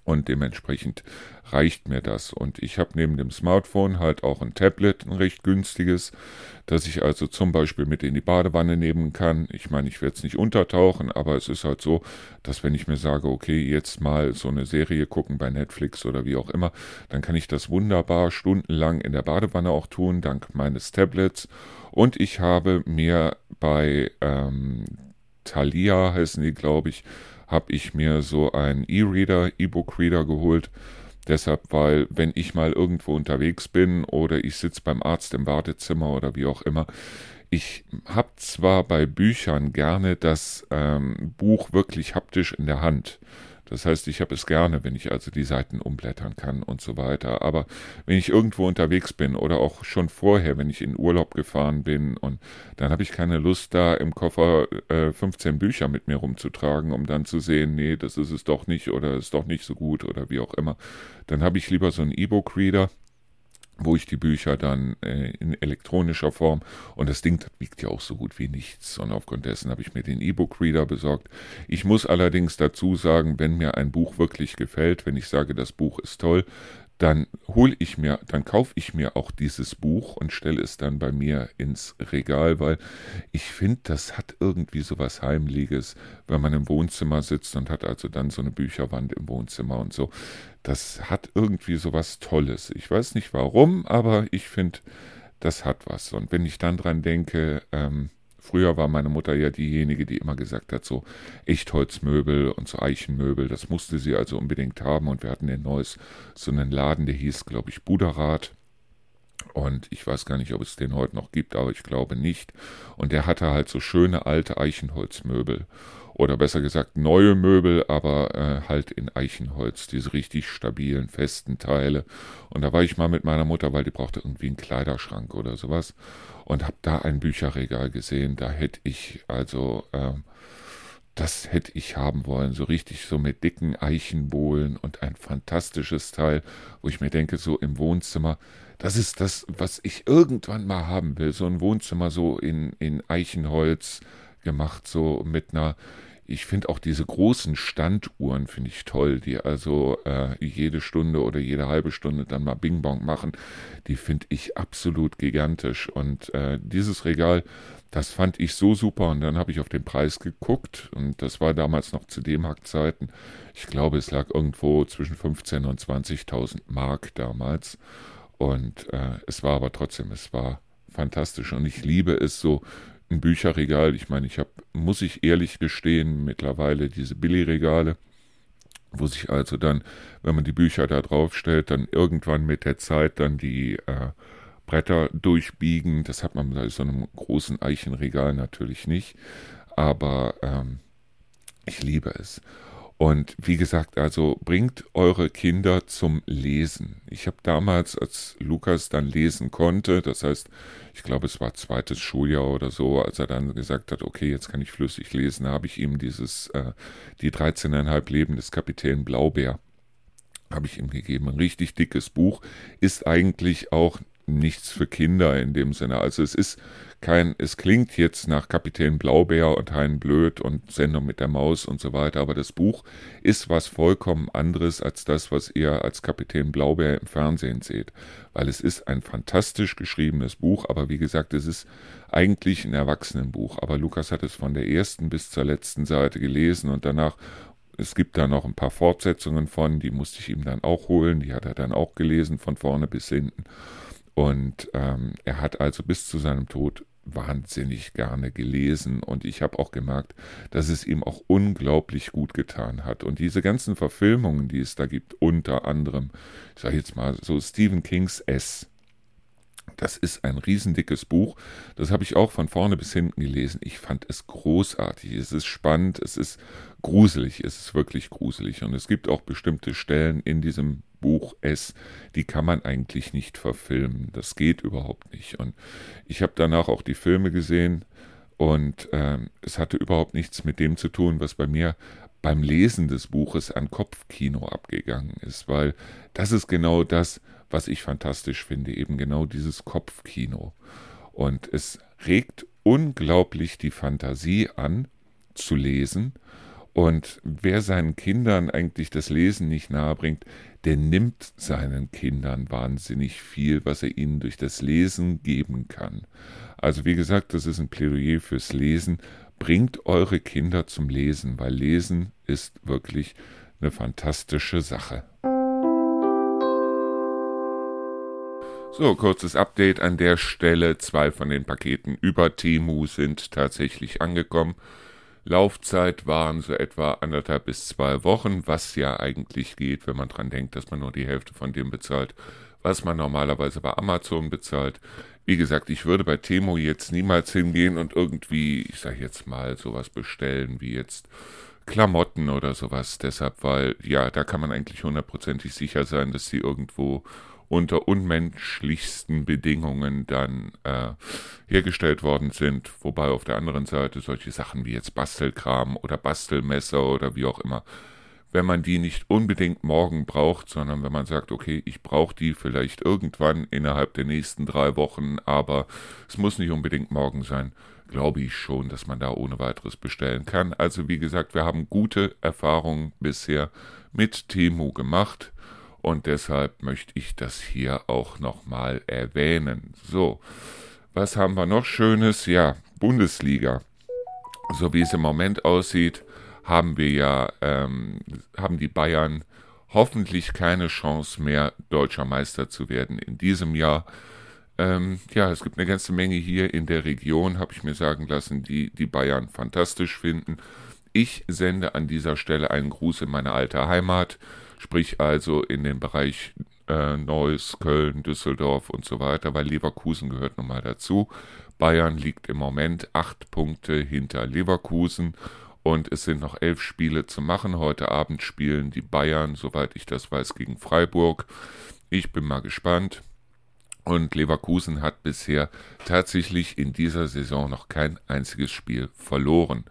Und dementsprechend reicht mir das. Und ich habe neben dem Smartphone halt auch ein Tablet, ein recht günstiges, das ich also zum Beispiel mit in die Badewanne nehmen kann. Ich meine, ich werde es nicht untertauchen, aber es ist halt so, dass wenn ich mir sage, okay, jetzt mal so eine Serie gucken bei Netflix oder wie auch immer, dann kann ich das wunderbar stundenlang in der Badewanne auch tun, dank meines Tablets. Und ich habe mir bei ähm, Thalia heißen die, glaube ich, habe ich mir so einen E-Reader, E-Book-Reader geholt. Deshalb, weil wenn ich mal irgendwo unterwegs bin oder ich sitze beim Arzt im Wartezimmer oder wie auch immer, ich habe zwar bei Büchern gerne das ähm, Buch wirklich haptisch in der Hand. Das heißt, ich habe es gerne, wenn ich also die Seiten umblättern kann und so weiter. Aber wenn ich irgendwo unterwegs bin oder auch schon vorher, wenn ich in Urlaub gefahren bin und dann habe ich keine Lust, da im Koffer äh, 15 Bücher mit mir rumzutragen, um dann zu sehen, nee, das ist es doch nicht oder ist doch nicht so gut oder wie auch immer. Dann habe ich lieber so einen E-Book-Reader wo ich die Bücher dann äh, in elektronischer Form und das Ding das wiegt ja auch so gut wie nichts und aufgrund dessen habe ich mir den E-Book-Reader besorgt. Ich muss allerdings dazu sagen, wenn mir ein Buch wirklich gefällt, wenn ich sage, das Buch ist toll, dann hole ich mir, dann kaufe ich mir auch dieses Buch und stelle es dann bei mir ins Regal, weil ich finde, das hat irgendwie so was Heimliches, wenn man im Wohnzimmer sitzt und hat also dann so eine Bücherwand im Wohnzimmer und so. Das hat irgendwie so was Tolles. Ich weiß nicht warum, aber ich finde, das hat was. Und wenn ich dann dran denke, ähm, Früher war meine Mutter ja diejenige, die immer gesagt hat, so Echtholzmöbel und so Eichenmöbel, das musste sie also unbedingt haben. Und wir hatten in Neuss so einen Laden, der hieß, glaube ich, Buderrat. Und ich weiß gar nicht, ob es den heute noch gibt, aber ich glaube nicht. Und der hatte halt so schöne alte Eichenholzmöbel oder besser gesagt neue Möbel, aber äh, halt in Eichenholz, diese richtig stabilen, festen Teile. Und da war ich mal mit meiner Mutter, weil die brauchte irgendwie einen Kleiderschrank oder sowas und habe da ein Bücherregal gesehen. Da hätte ich also, äh, das hätte ich haben wollen, so richtig so mit dicken Eichenbohlen und ein fantastisches Teil, wo ich mir denke, so im Wohnzimmer, das ist das, was ich irgendwann mal haben will. So ein Wohnzimmer so in, in Eichenholz gemacht, so mit einer ich finde auch diese großen Standuhren finde ich toll, die also äh, jede Stunde oder jede halbe Stunde dann mal Bing Bong machen. Die finde ich absolut gigantisch. Und äh, dieses Regal, das fand ich so super. Und dann habe ich auf den Preis geguckt. Und das war damals noch zu D-Mark-Zeiten. Ich glaube, es lag irgendwo zwischen 15.000 und 20.000 Mark damals. Und äh, es war aber trotzdem, es war fantastisch. Und ich liebe es so ein Bücherregal. Ich meine, ich habe, muss ich ehrlich gestehen, mittlerweile diese Billigregale, wo sich also dann, wenn man die Bücher da drauf stellt, dann irgendwann mit der Zeit dann die äh, Bretter durchbiegen. Das hat man bei so einem großen Eichenregal natürlich nicht. Aber ähm, ich liebe es. Und wie gesagt, also bringt eure Kinder zum Lesen. Ich habe damals, als Lukas dann lesen konnte, das heißt, ich glaube, es war zweites Schuljahr oder so, als er dann gesagt hat, okay, jetzt kann ich flüssig lesen, habe ich ihm dieses, äh, die 13,5 Leben des Kapitän Blaubeer, habe ich ihm gegeben. Ein richtig dickes Buch, ist eigentlich auch nichts für Kinder in dem Sinne. Also es ist kein, es klingt jetzt nach Kapitän Blaubeer und Hein Blöd und Sendung mit der Maus und so weiter, aber das Buch ist was vollkommen anderes als das, was ihr als Kapitän Blaubeer im Fernsehen seht. Weil es ist ein fantastisch geschriebenes Buch, aber wie gesagt, es ist eigentlich ein Erwachsenenbuch. Aber Lukas hat es von der ersten bis zur letzten Seite gelesen und danach es gibt da noch ein paar Fortsetzungen von, die musste ich ihm dann auch holen, die hat er dann auch gelesen von vorne bis hinten. Und ähm, er hat also bis zu seinem Tod wahnsinnig gerne gelesen und ich habe auch gemerkt, dass es ihm auch unglaublich gut getan hat. Und diese ganzen Verfilmungen, die es da gibt, unter anderem, ich sage jetzt mal so Stephen Kings S, das ist ein riesendickes Buch. Das habe ich auch von vorne bis hinten gelesen. Ich fand es großartig. Es ist spannend, es ist gruselig, es ist wirklich gruselig. Und es gibt auch bestimmte Stellen in diesem Buch S, die kann man eigentlich nicht verfilmen. Das geht überhaupt nicht. Und ich habe danach auch die Filme gesehen und äh, es hatte überhaupt nichts mit dem zu tun, was bei mir beim Lesen des Buches an Kopfkino abgegangen ist, weil das ist genau das, was ich fantastisch finde, eben genau dieses Kopfkino. Und es regt unglaublich die Fantasie an, zu lesen Und wer seinen Kindern eigentlich das Lesen nicht nahebringt, der nimmt seinen Kindern wahnsinnig viel, was er ihnen durch das Lesen geben kann. Also wie gesagt, das ist ein Plädoyer fürs Lesen. Bringt eure Kinder zum Lesen, weil Lesen ist wirklich eine fantastische Sache. So, kurzes Update an der Stelle. Zwei von den Paketen über Temu sind tatsächlich angekommen. Laufzeit waren so etwa anderthalb bis zwei Wochen, was ja eigentlich geht, wenn man dran denkt, dass man nur die Hälfte von dem bezahlt, was man normalerweise bei Amazon bezahlt. Wie gesagt, ich würde bei Temo jetzt niemals hingehen und irgendwie, ich sag jetzt mal, sowas bestellen wie jetzt Klamotten oder sowas. Deshalb, weil, ja, da kann man eigentlich hundertprozentig sicher sein, dass sie irgendwo unter unmenschlichsten Bedingungen dann äh, hergestellt worden sind, wobei auf der anderen Seite solche Sachen wie jetzt Bastelkram oder Bastelmesser oder wie auch immer, wenn man die nicht unbedingt morgen braucht, sondern wenn man sagt, okay, ich brauche die vielleicht irgendwann innerhalb der nächsten drei Wochen, aber es muss nicht unbedingt morgen sein, glaube ich schon, dass man da ohne weiteres bestellen kann. Also wie gesagt, wir haben gute Erfahrungen bisher mit Temu gemacht und deshalb möchte ich das hier auch nochmal erwähnen. So, was haben wir noch Schönes? Ja, Bundesliga. So wie es im Moment aussieht, haben wir ja, ähm, haben die Bayern hoffentlich keine Chance mehr, deutscher Meister zu werden in diesem Jahr. Ähm, ja, es gibt eine ganze Menge hier in der Region, habe ich mir sagen lassen, die die Bayern fantastisch finden. Ich sende an dieser Stelle einen Gruß in meine alte Heimat sprich also in den Bereich äh, Neuss, Köln, Düsseldorf und so weiter, weil Leverkusen gehört nun mal dazu. Bayern liegt im Moment acht Punkte hinter Leverkusen und es sind noch elf Spiele zu machen. Heute Abend spielen die Bayern, soweit ich das weiß, gegen Freiburg. Ich bin mal gespannt. Und Leverkusen hat bisher tatsächlich in dieser Saison noch kein einziges Spiel verloren.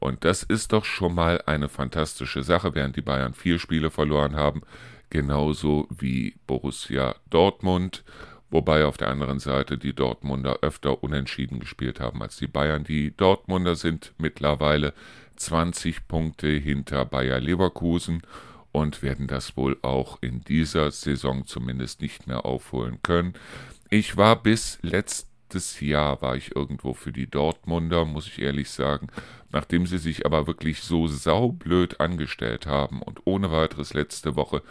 Und das ist doch schon mal eine fantastische Sache, während die Bayern vier Spiele verloren haben, genauso wie Borussia Dortmund, wobei auf der anderen Seite die Dortmunder öfter unentschieden gespielt haben als die Bayern. Die Dortmunder sind mittlerweile 20 Punkte hinter Bayer Leverkusen und werden das wohl auch in dieser Saison zumindest nicht mehr aufholen können. Ich war bis letzt letztes Jahr war ich irgendwo für die Dortmunder, muss ich ehrlich sagen. Nachdem sie sich aber wirklich so saublöd angestellt haben und ohne weiteres letzte Woche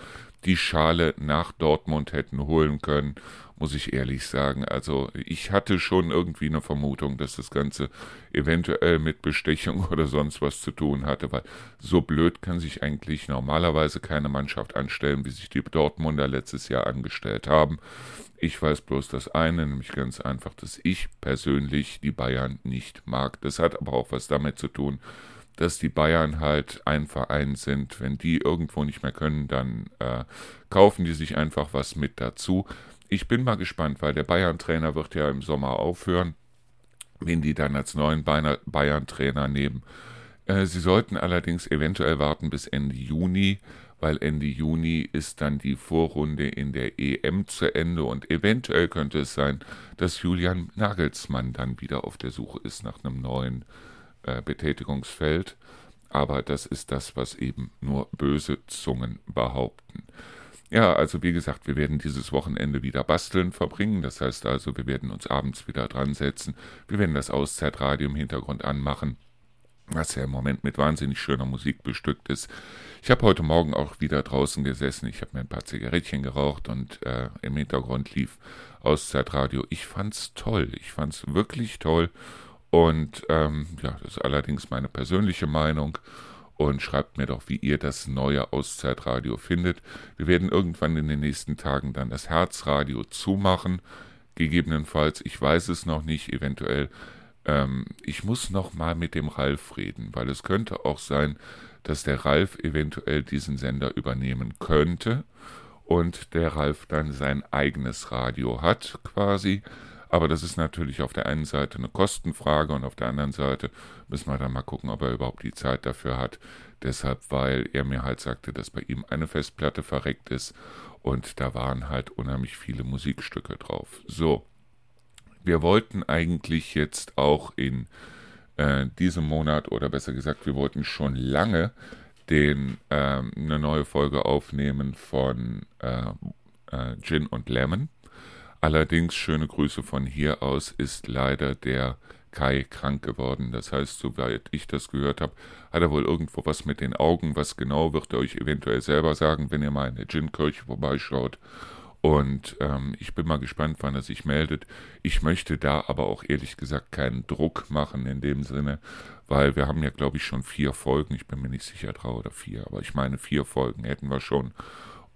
die Schale nach Dortmund hätten holen können, muss ich ehrlich sagen. Also ich hatte schon irgendwie eine Vermutung, dass das Ganze eventuell mit Bestechung oder sonst was zu tun hatte, weil so blöd kann sich eigentlich normalerweise keine Mannschaft anstellen, wie sich die Dortmunder letztes Jahr angestellt haben. Ich weiß bloß das eine, nämlich ganz einfach, dass ich persönlich die Bayern nicht mag. Das hat aber auch was damit zu tun, dass die Bayern halt ein Verein sind. Wenn die irgendwo nicht mehr können, dann äh, kaufen die sich einfach was mit dazu. Ich bin mal gespannt, weil der Bayern-Trainer wird ja im Sommer aufhören, wen die dann als neuen Bayern-Trainer nehmen. Äh, sie sollten allerdings eventuell warten bis Ende Juni, weil Ende Juni ist dann die Vorrunde in der EM zu Ende und eventuell könnte es sein, dass Julian Nagelsmann dann wieder auf der Suche ist nach einem neuen äh, Betätigungsfeld. Aber das ist das, was eben nur böse Zungen behaupten. Ja, also wie gesagt, wir werden dieses Wochenende wieder basteln verbringen. Das heißt also, wir werden uns abends wieder dran setzen. Wir werden das Auszeitradio im Hintergrund anmachen was ja im Moment mit wahnsinnig schöner Musik bestückt ist. Ich habe heute Morgen auch wieder draußen gesessen. Ich habe mir ein paar Zigarettchen geraucht und äh, im Hintergrund lief Auszeitradio. Ich fand's toll. Ich fand's wirklich toll. Und ähm, ja, das ist allerdings meine persönliche Meinung. Und schreibt mir doch, wie ihr das neue Auszeitradio findet. Wir werden irgendwann in den nächsten Tagen dann das Herzradio zumachen. Gegebenenfalls, ich weiß es noch nicht, eventuell ähm, ich muss noch mal mit dem Ralf reden, weil es könnte auch sein, dass der Ralf eventuell diesen Sender übernehmen könnte und der Ralf dann sein eigenes Radio hat quasi. Aber das ist natürlich auf der einen Seite eine Kostenfrage und auf der anderen Seite müssen wir dann mal gucken, ob er überhaupt die Zeit dafür hat. Deshalb, weil er mir halt sagte, dass bei ihm eine Festplatte verreckt ist und da waren halt unheimlich viele Musikstücke drauf. So, wir wollten eigentlich jetzt auch in äh, diesem Monat oder besser gesagt, wir wollten schon lange den, äh, eine neue Folge aufnehmen von äh, äh, Gin und Lemon. Allerdings, schöne Grüße von hier aus, ist leider der Kai krank geworden. Das heißt, soweit ich das gehört habe, hat er wohl irgendwo was mit den Augen. Was genau wird er euch eventuell selber sagen, wenn ihr mal in der Gin-Kirche vorbeischaut. Und ähm, ich bin mal gespannt, wann er sich meldet. Ich möchte da aber auch ehrlich gesagt keinen Druck machen in dem Sinne, weil wir haben ja, glaube ich, schon vier Folgen. Ich bin mir nicht sicher, drei oder vier, aber ich meine, vier Folgen hätten wir schon.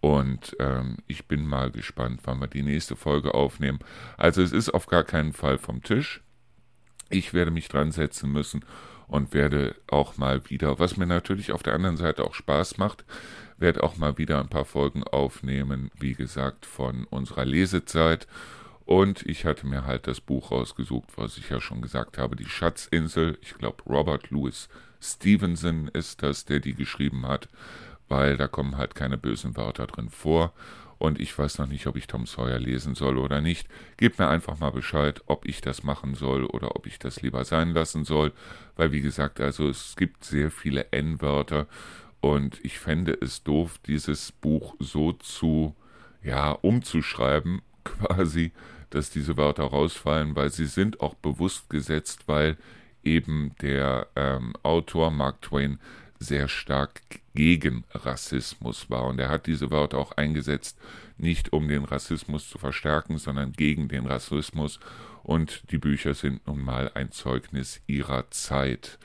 Und ähm, ich bin mal gespannt, wann wir die nächste Folge aufnehmen. Also es ist auf gar keinen Fall vom Tisch. Ich werde mich dran setzen müssen und werde auch mal wieder, was mir natürlich auf der anderen Seite auch Spaß macht, werde auch mal wieder ein paar Folgen aufnehmen, wie gesagt, von unserer Lesezeit. Und ich hatte mir halt das Buch rausgesucht, was ich ja schon gesagt habe, die Schatzinsel. Ich glaube, Robert Louis Stevenson ist das, der die geschrieben hat, weil da kommen halt keine bösen Wörter drin vor. Und ich weiß noch nicht, ob ich Tom Sawyer lesen soll oder nicht. Gebt mir einfach mal Bescheid, ob ich das machen soll oder ob ich das lieber sein lassen soll. Weil, wie gesagt, also es gibt sehr viele N-Wörter und ich fände es doof, dieses Buch so zu, ja, umzuschreiben, quasi, dass diese Wörter rausfallen, weil sie sind auch bewusst gesetzt, weil eben der ähm, Autor Mark Twain sehr stark gegen Rassismus war. Und er hat diese Wörter auch eingesetzt, nicht um den Rassismus zu verstärken, sondern gegen den Rassismus. Und die Bücher sind nun mal ein Zeugnis ihrer Zeit.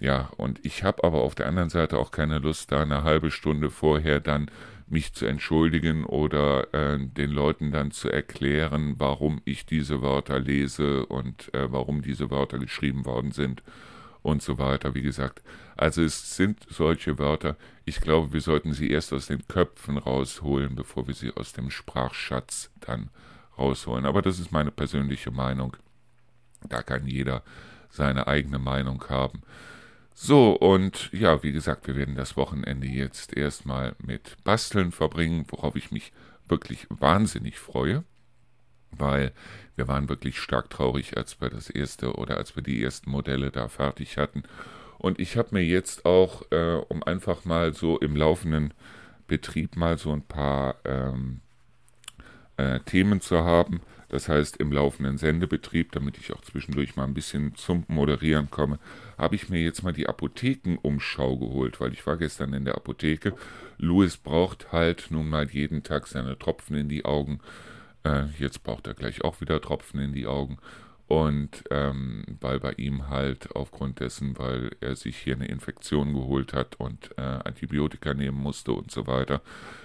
Ja, und ich habe aber auf der anderen Seite auch keine Lust, da eine halbe Stunde vorher dann mich zu entschuldigen oder äh, den Leuten dann zu erklären, warum ich diese Wörter lese und äh, warum diese Wörter geschrieben worden sind und so weiter. Wie gesagt, also es sind solche Wörter. Ich glaube, wir sollten sie erst aus den Köpfen rausholen, bevor wir sie aus dem Sprachschatz dann rausholen. Aber das ist meine persönliche Meinung. Da kann jeder seine eigene Meinung haben. So, und ja, wie gesagt, wir werden das Wochenende jetzt erstmal mit Basteln verbringen, worauf ich mich wirklich wahnsinnig freue, weil wir waren wirklich stark traurig, als wir das erste oder als wir die ersten Modelle da fertig hatten. Und ich habe mir jetzt auch, äh, um einfach mal so im laufenden Betrieb mal so ein paar ähm, äh, Themen zu haben, das heißt, im laufenden Sendebetrieb, damit ich auch zwischendurch mal ein bisschen zum Moderieren komme, habe ich mir jetzt mal die Apothekenumschau geholt, weil ich war gestern in der Apotheke. Louis braucht halt nun mal jeden Tag seine Tropfen in die Augen. Äh, jetzt braucht er gleich auch wieder Tropfen in die Augen. Und ähm, weil bei ihm halt aufgrund dessen, weil er sich hier eine Infektion geholt hat und äh, Antibiotika nehmen musste und so weiter,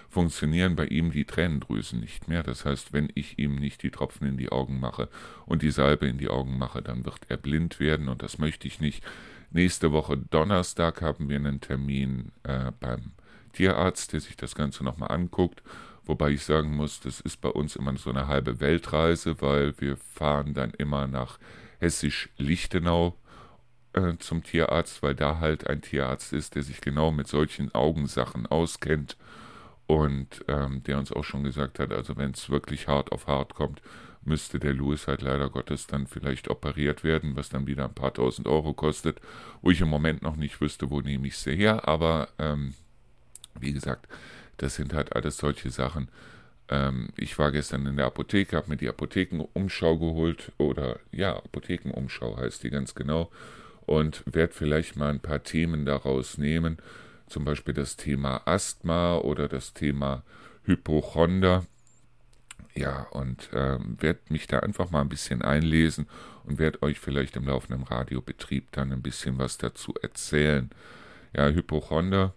funktionieren bei ihm die Tränendrüsen nicht mehr. Das heißt, wenn ich ihm nicht die Tropfen in die Augen mache und die Salbe in die Augen mache, dann wird er blind werden und das möchte ich nicht. Nächste Woche Donnerstag haben wir einen Termin äh, beim Tierarzt, der sich das Ganze nochmal anguckt. Wobei ich sagen muss, das ist bei uns immer so eine halbe Weltreise, weil wir fahren dann immer nach Hessisch-Lichtenau äh, zum Tierarzt, weil da halt ein Tierarzt ist, der sich genau mit solchen Augensachen auskennt und ähm, der uns auch schon gesagt hat, also wenn es wirklich hart auf hart kommt, müsste der Louis halt leider Gottes dann vielleicht operiert werden, was dann wieder ein paar tausend Euro kostet, wo ich im Moment noch nicht wüsste, wo nehme ich sie her, aber ähm, wie gesagt, das sind halt alles solche Sachen. Ähm, ich war gestern in der Apotheke, habe mir die Apothekenumschau geholt, oder ja, Apothekenumschau heißt die ganz genau, und werde vielleicht mal ein paar Themen daraus nehmen zum Beispiel das Thema Asthma oder das Thema Hypochonder. Ja, und äh, werde mich da einfach mal ein bisschen einlesen und werde euch vielleicht im laufenden Radiobetrieb dann ein bisschen was dazu erzählen. Ja, Hypochonder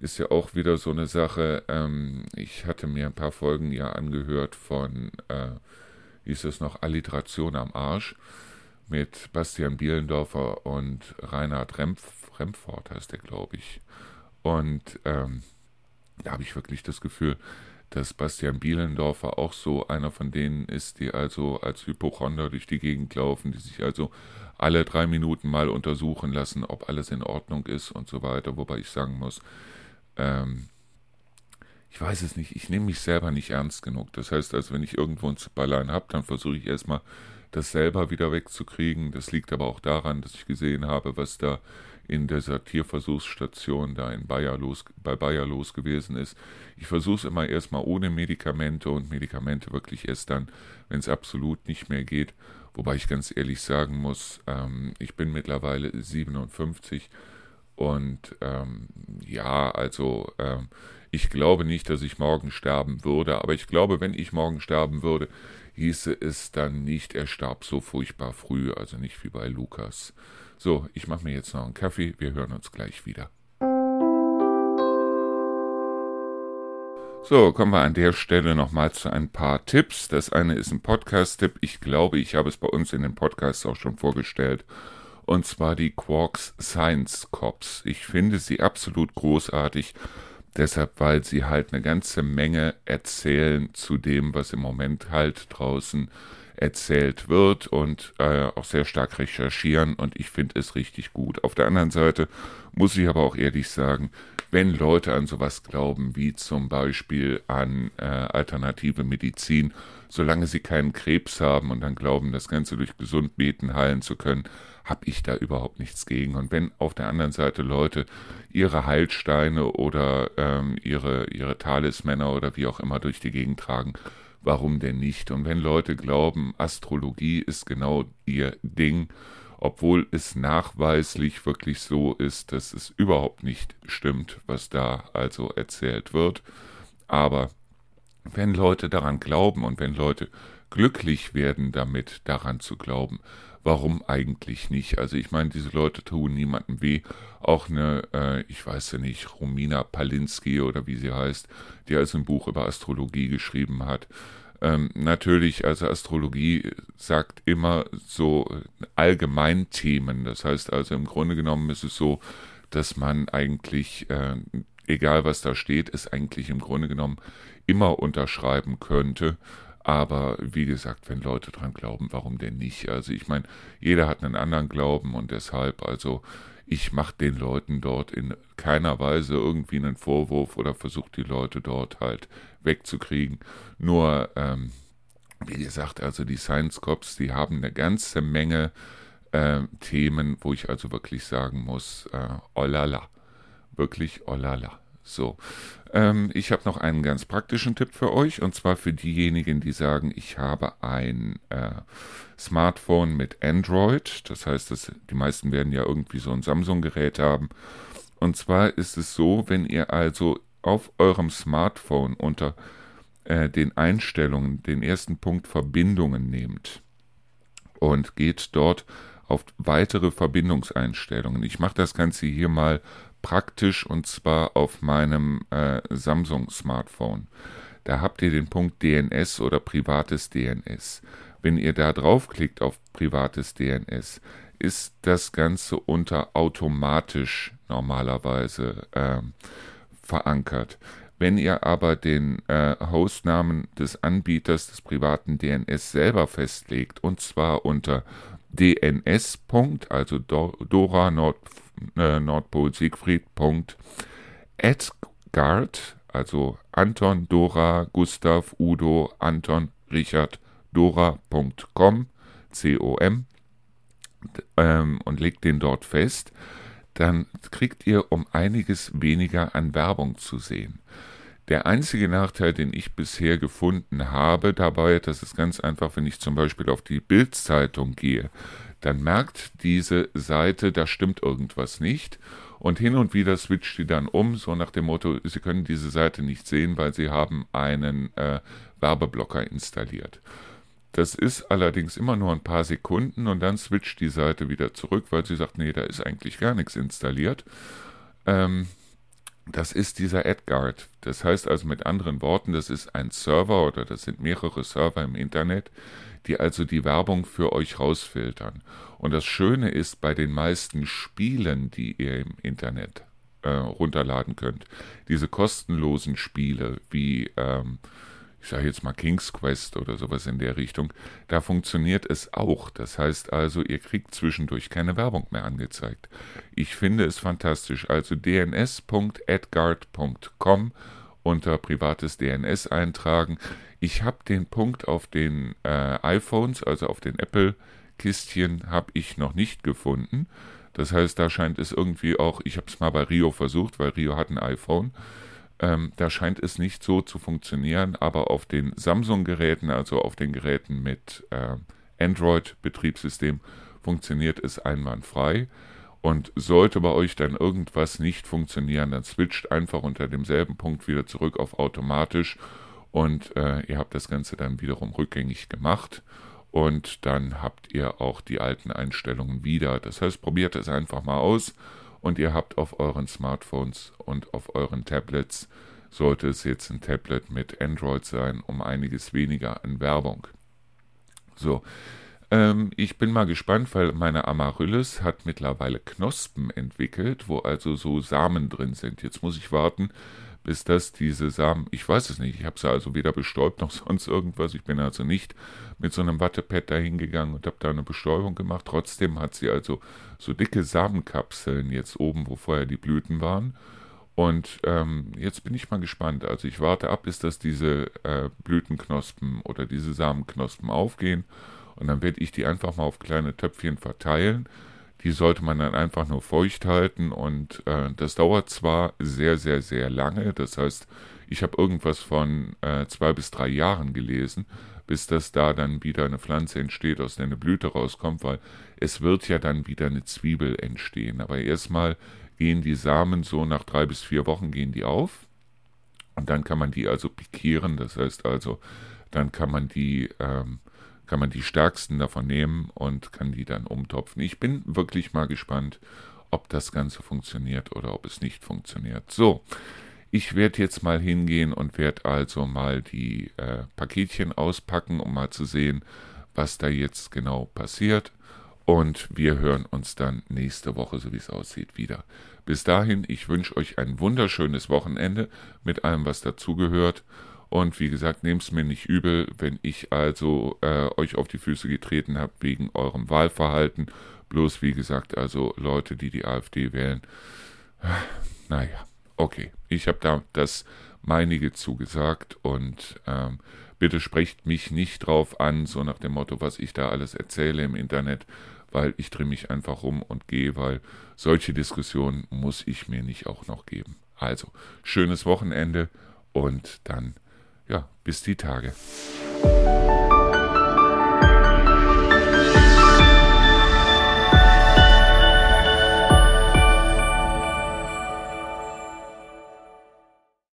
ist ja auch wieder so eine Sache. Ähm, ich hatte mir ein paar Folgen ja angehört von, äh, hieß es noch, Alliteration am Arsch mit Bastian Bielendorfer und Reinhard Rempf, Remfort heißt der, glaube ich. Und ähm, da habe ich wirklich das Gefühl, dass Bastian Bielendorfer auch so einer von denen ist, die also als Hypochonder durch die Gegend laufen, die sich also alle drei Minuten mal untersuchen lassen, ob alles in Ordnung ist und so weiter. Wobei ich sagen muss, ähm, ich weiß es nicht, ich nehme mich selber nicht ernst genug. Das heißt also, wenn ich irgendwo ein Zipperlein habe, dann versuche ich erstmal das selber wieder wegzukriegen. Das liegt aber auch daran, dass ich gesehen habe, was da in dieser Tierversuchsstation da in Bayer los, bei Bayer los gewesen ist. Ich versuche es immer erstmal ohne Medikamente und Medikamente wirklich erst dann, wenn es absolut nicht mehr geht. Wobei ich ganz ehrlich sagen muss, ähm, ich bin mittlerweile 57 und ähm, ja, also ähm, ich glaube nicht, dass ich morgen sterben würde, aber ich glaube, wenn ich morgen sterben würde, hieße es dann nicht, er starb so furchtbar früh, also nicht wie bei Lukas. So, ich mache mir jetzt noch einen Kaffee, wir hören uns gleich wieder. So, kommen wir an der Stelle nochmal zu ein paar Tipps. Das eine ist ein Podcast-Tipp. Ich glaube, ich habe es bei uns in den Podcasts auch schon vorgestellt. Und zwar die Quarks Science Cops. Ich finde sie absolut großartig. Deshalb, weil sie halt eine ganze Menge erzählen zu dem, was im Moment halt draußen erzählt wird und äh, auch sehr stark recherchieren und ich finde es richtig gut. Auf der anderen Seite muss ich aber auch ehrlich sagen, wenn Leute an sowas glauben, wie zum Beispiel an äh, alternative Medizin, solange sie keinen Krebs haben und dann glauben, das Ganze durch gesund beten heilen zu können, habe ich da überhaupt nichts gegen. Und wenn auf der anderen Seite Leute ihre Heilsteine oder ähm, ihre, ihre Talismänner oder wie auch immer durch die Gegend tragen, warum denn nicht? Und wenn Leute glauben, Astrologie ist genau ihr Ding, obwohl es nachweislich wirklich so ist, dass es überhaupt nicht stimmt, was da also erzählt wird. Aber wenn Leute daran glauben und wenn Leute glücklich werden damit, daran zu glauben, warum eigentlich nicht? Also ich meine, diese Leute tun niemandem weh. Auch eine, äh, ich weiß ja nicht, Romina Palinski oder wie sie heißt, die also ein Buch über Astrologie geschrieben hat, ähm, natürlich, also Astrologie sagt immer so Allgemeinthemen. Das heißt also im Grunde genommen ist es so, dass man eigentlich, äh, egal was da steht, es eigentlich im Grunde genommen immer unterschreiben könnte. Aber wie gesagt, wenn Leute dran glauben, warum denn nicht? Also ich meine, jeder hat einen anderen Glauben und deshalb, also ich mache den Leuten dort in keiner Weise irgendwie einen Vorwurf oder versuche die Leute dort halt wegzukriegen. Nur, ähm, wie gesagt, also die Science Cops, die haben eine ganze Menge äh, Themen, wo ich also wirklich sagen muss, äh, oh la la. Wirklich oh la la. So, ähm, ich habe noch einen ganz praktischen Tipp für euch und zwar für diejenigen, die sagen, ich habe ein äh, Smartphone mit Android. Das heißt, dass die meisten werden ja irgendwie so ein Samsung-Gerät haben. Und zwar ist es so, wenn ihr also auf eurem Smartphone unter äh, den Einstellungen den ersten Punkt Verbindungen nehmt und geht dort auf weitere Verbindungseinstellungen. Ich mache das Ganze hier mal praktisch und zwar auf meinem äh, Samsung-Smartphone. Da habt ihr den Punkt DNS oder privates DNS. Wenn ihr da draufklickt auf privates DNS, ist das Ganze unter automatisch normalerweise äh, verankert. Wenn ihr aber den äh, Hostnamen des Anbieters des privaten DNS selber festlegt, und zwar unter DNS. also Dora Nord äh, Nordpol Siegfried. Edgard, also Anton, Dora, Gustav, Udo, Anton, Richard, Dora.com, C-O-M, ähm, und legt den dort fest, dann kriegt ihr um einiges weniger an Werbung zu sehen. Der einzige Nachteil, den ich bisher gefunden habe dabei, das ist ganz einfach, wenn ich zum Beispiel auf die Bildzeitung gehe, dann merkt diese Seite, da stimmt irgendwas nicht. Und hin und wieder switcht sie dann um, so nach dem Motto, Sie können diese Seite nicht sehen, weil Sie haben einen äh, Werbeblocker installiert. Das ist allerdings immer nur ein paar Sekunden und dann switcht die Seite wieder zurück, weil sie sagt, nee, da ist eigentlich gar nichts installiert. Ähm, das ist dieser AdGuard. Das heißt also mit anderen Worten, das ist ein Server oder das sind mehrere Server im Internet, die also die Werbung für euch rausfiltern. Und das Schöne ist bei den meisten Spielen, die ihr im Internet äh, runterladen könnt, diese kostenlosen Spiele wie ähm, ich sage jetzt mal King's Quest oder sowas in der Richtung, da funktioniert es auch. Das heißt also, ihr kriegt zwischendurch keine Werbung mehr angezeigt. Ich finde es fantastisch. Also dns.adguard.com unter privates DNS eintragen. Ich habe den Punkt auf den äh, iPhones, also auf den Apple-Kistchen, habe ich noch nicht gefunden. Das heißt, da scheint es irgendwie auch, ich habe es mal bei Rio versucht, weil Rio hat ein iPhone. Ähm, da scheint es nicht so zu funktionieren, aber auf den Samsung-Geräten, also auf den Geräten mit äh, Android-Betriebssystem, funktioniert es einwandfrei. Und sollte bei euch dann irgendwas nicht funktionieren, dann switcht einfach unter demselben Punkt wieder zurück auf automatisch und äh, ihr habt das Ganze dann wiederum rückgängig gemacht und dann habt ihr auch die alten Einstellungen wieder. Das heißt, probiert es einfach mal aus und ihr habt auf euren Smartphones und auf euren Tablets, sollte es jetzt ein Tablet mit Android sein, um einiges weniger an Werbung. So, ähm, ich bin mal gespannt, weil meine Amaryllis hat mittlerweile Knospen entwickelt, wo also so Samen drin sind. Jetzt muss ich warten, bis das diese Samen, ich weiß es nicht, ich habe sie also weder bestäubt noch sonst irgendwas. Ich bin also nicht mit so einem Wattepad dahin gegangen und habe da eine Bestäubung gemacht. Trotzdem hat sie also so dicke Samenkapseln jetzt oben, wo vorher die Blüten waren. Und ähm, jetzt bin ich mal gespannt. Also ich warte ab, bis das diese äh, Blütenknospen oder diese Samenknospen aufgehen. Und dann werde ich die einfach mal auf kleine Töpfchen verteilen. Die sollte man dann einfach nur feucht halten und äh, das dauert zwar sehr, sehr, sehr lange. Das heißt, ich habe irgendwas von äh, zwei bis drei Jahren gelesen, bis das da dann wieder eine Pflanze entsteht, aus der eine Blüte rauskommt, weil es wird ja dann wieder eine Zwiebel entstehen. Aber erstmal gehen die Samen so nach drei bis vier Wochen gehen die auf und dann kann man die also pikieren. Das heißt also, dann kann man die ähm, kann man die stärksten davon nehmen und kann die dann umtopfen. Ich bin wirklich mal gespannt, ob das Ganze funktioniert oder ob es nicht funktioniert. So, ich werde jetzt mal hingehen und werde also mal die äh, Paketchen auspacken, um mal zu sehen, was da jetzt genau passiert. Und wir hören uns dann nächste Woche, so wie es aussieht, wieder. Bis dahin, ich wünsche euch ein wunderschönes Wochenende mit allem, was dazugehört. Und wie gesagt, nehmt es mir nicht übel, wenn ich also äh, euch auf die Füße getreten habe wegen eurem Wahlverhalten. Bloß wie gesagt, also Leute, die die AfD wählen. Naja, okay. Ich habe da das meinige zugesagt und ähm, bitte sprecht mich nicht drauf an, so nach dem Motto, was ich da alles erzähle im Internet, weil ich drehe mich einfach rum und gehe, weil solche Diskussionen muss ich mir nicht auch noch geben. Also, schönes Wochenende und dann ja, bis die Tage.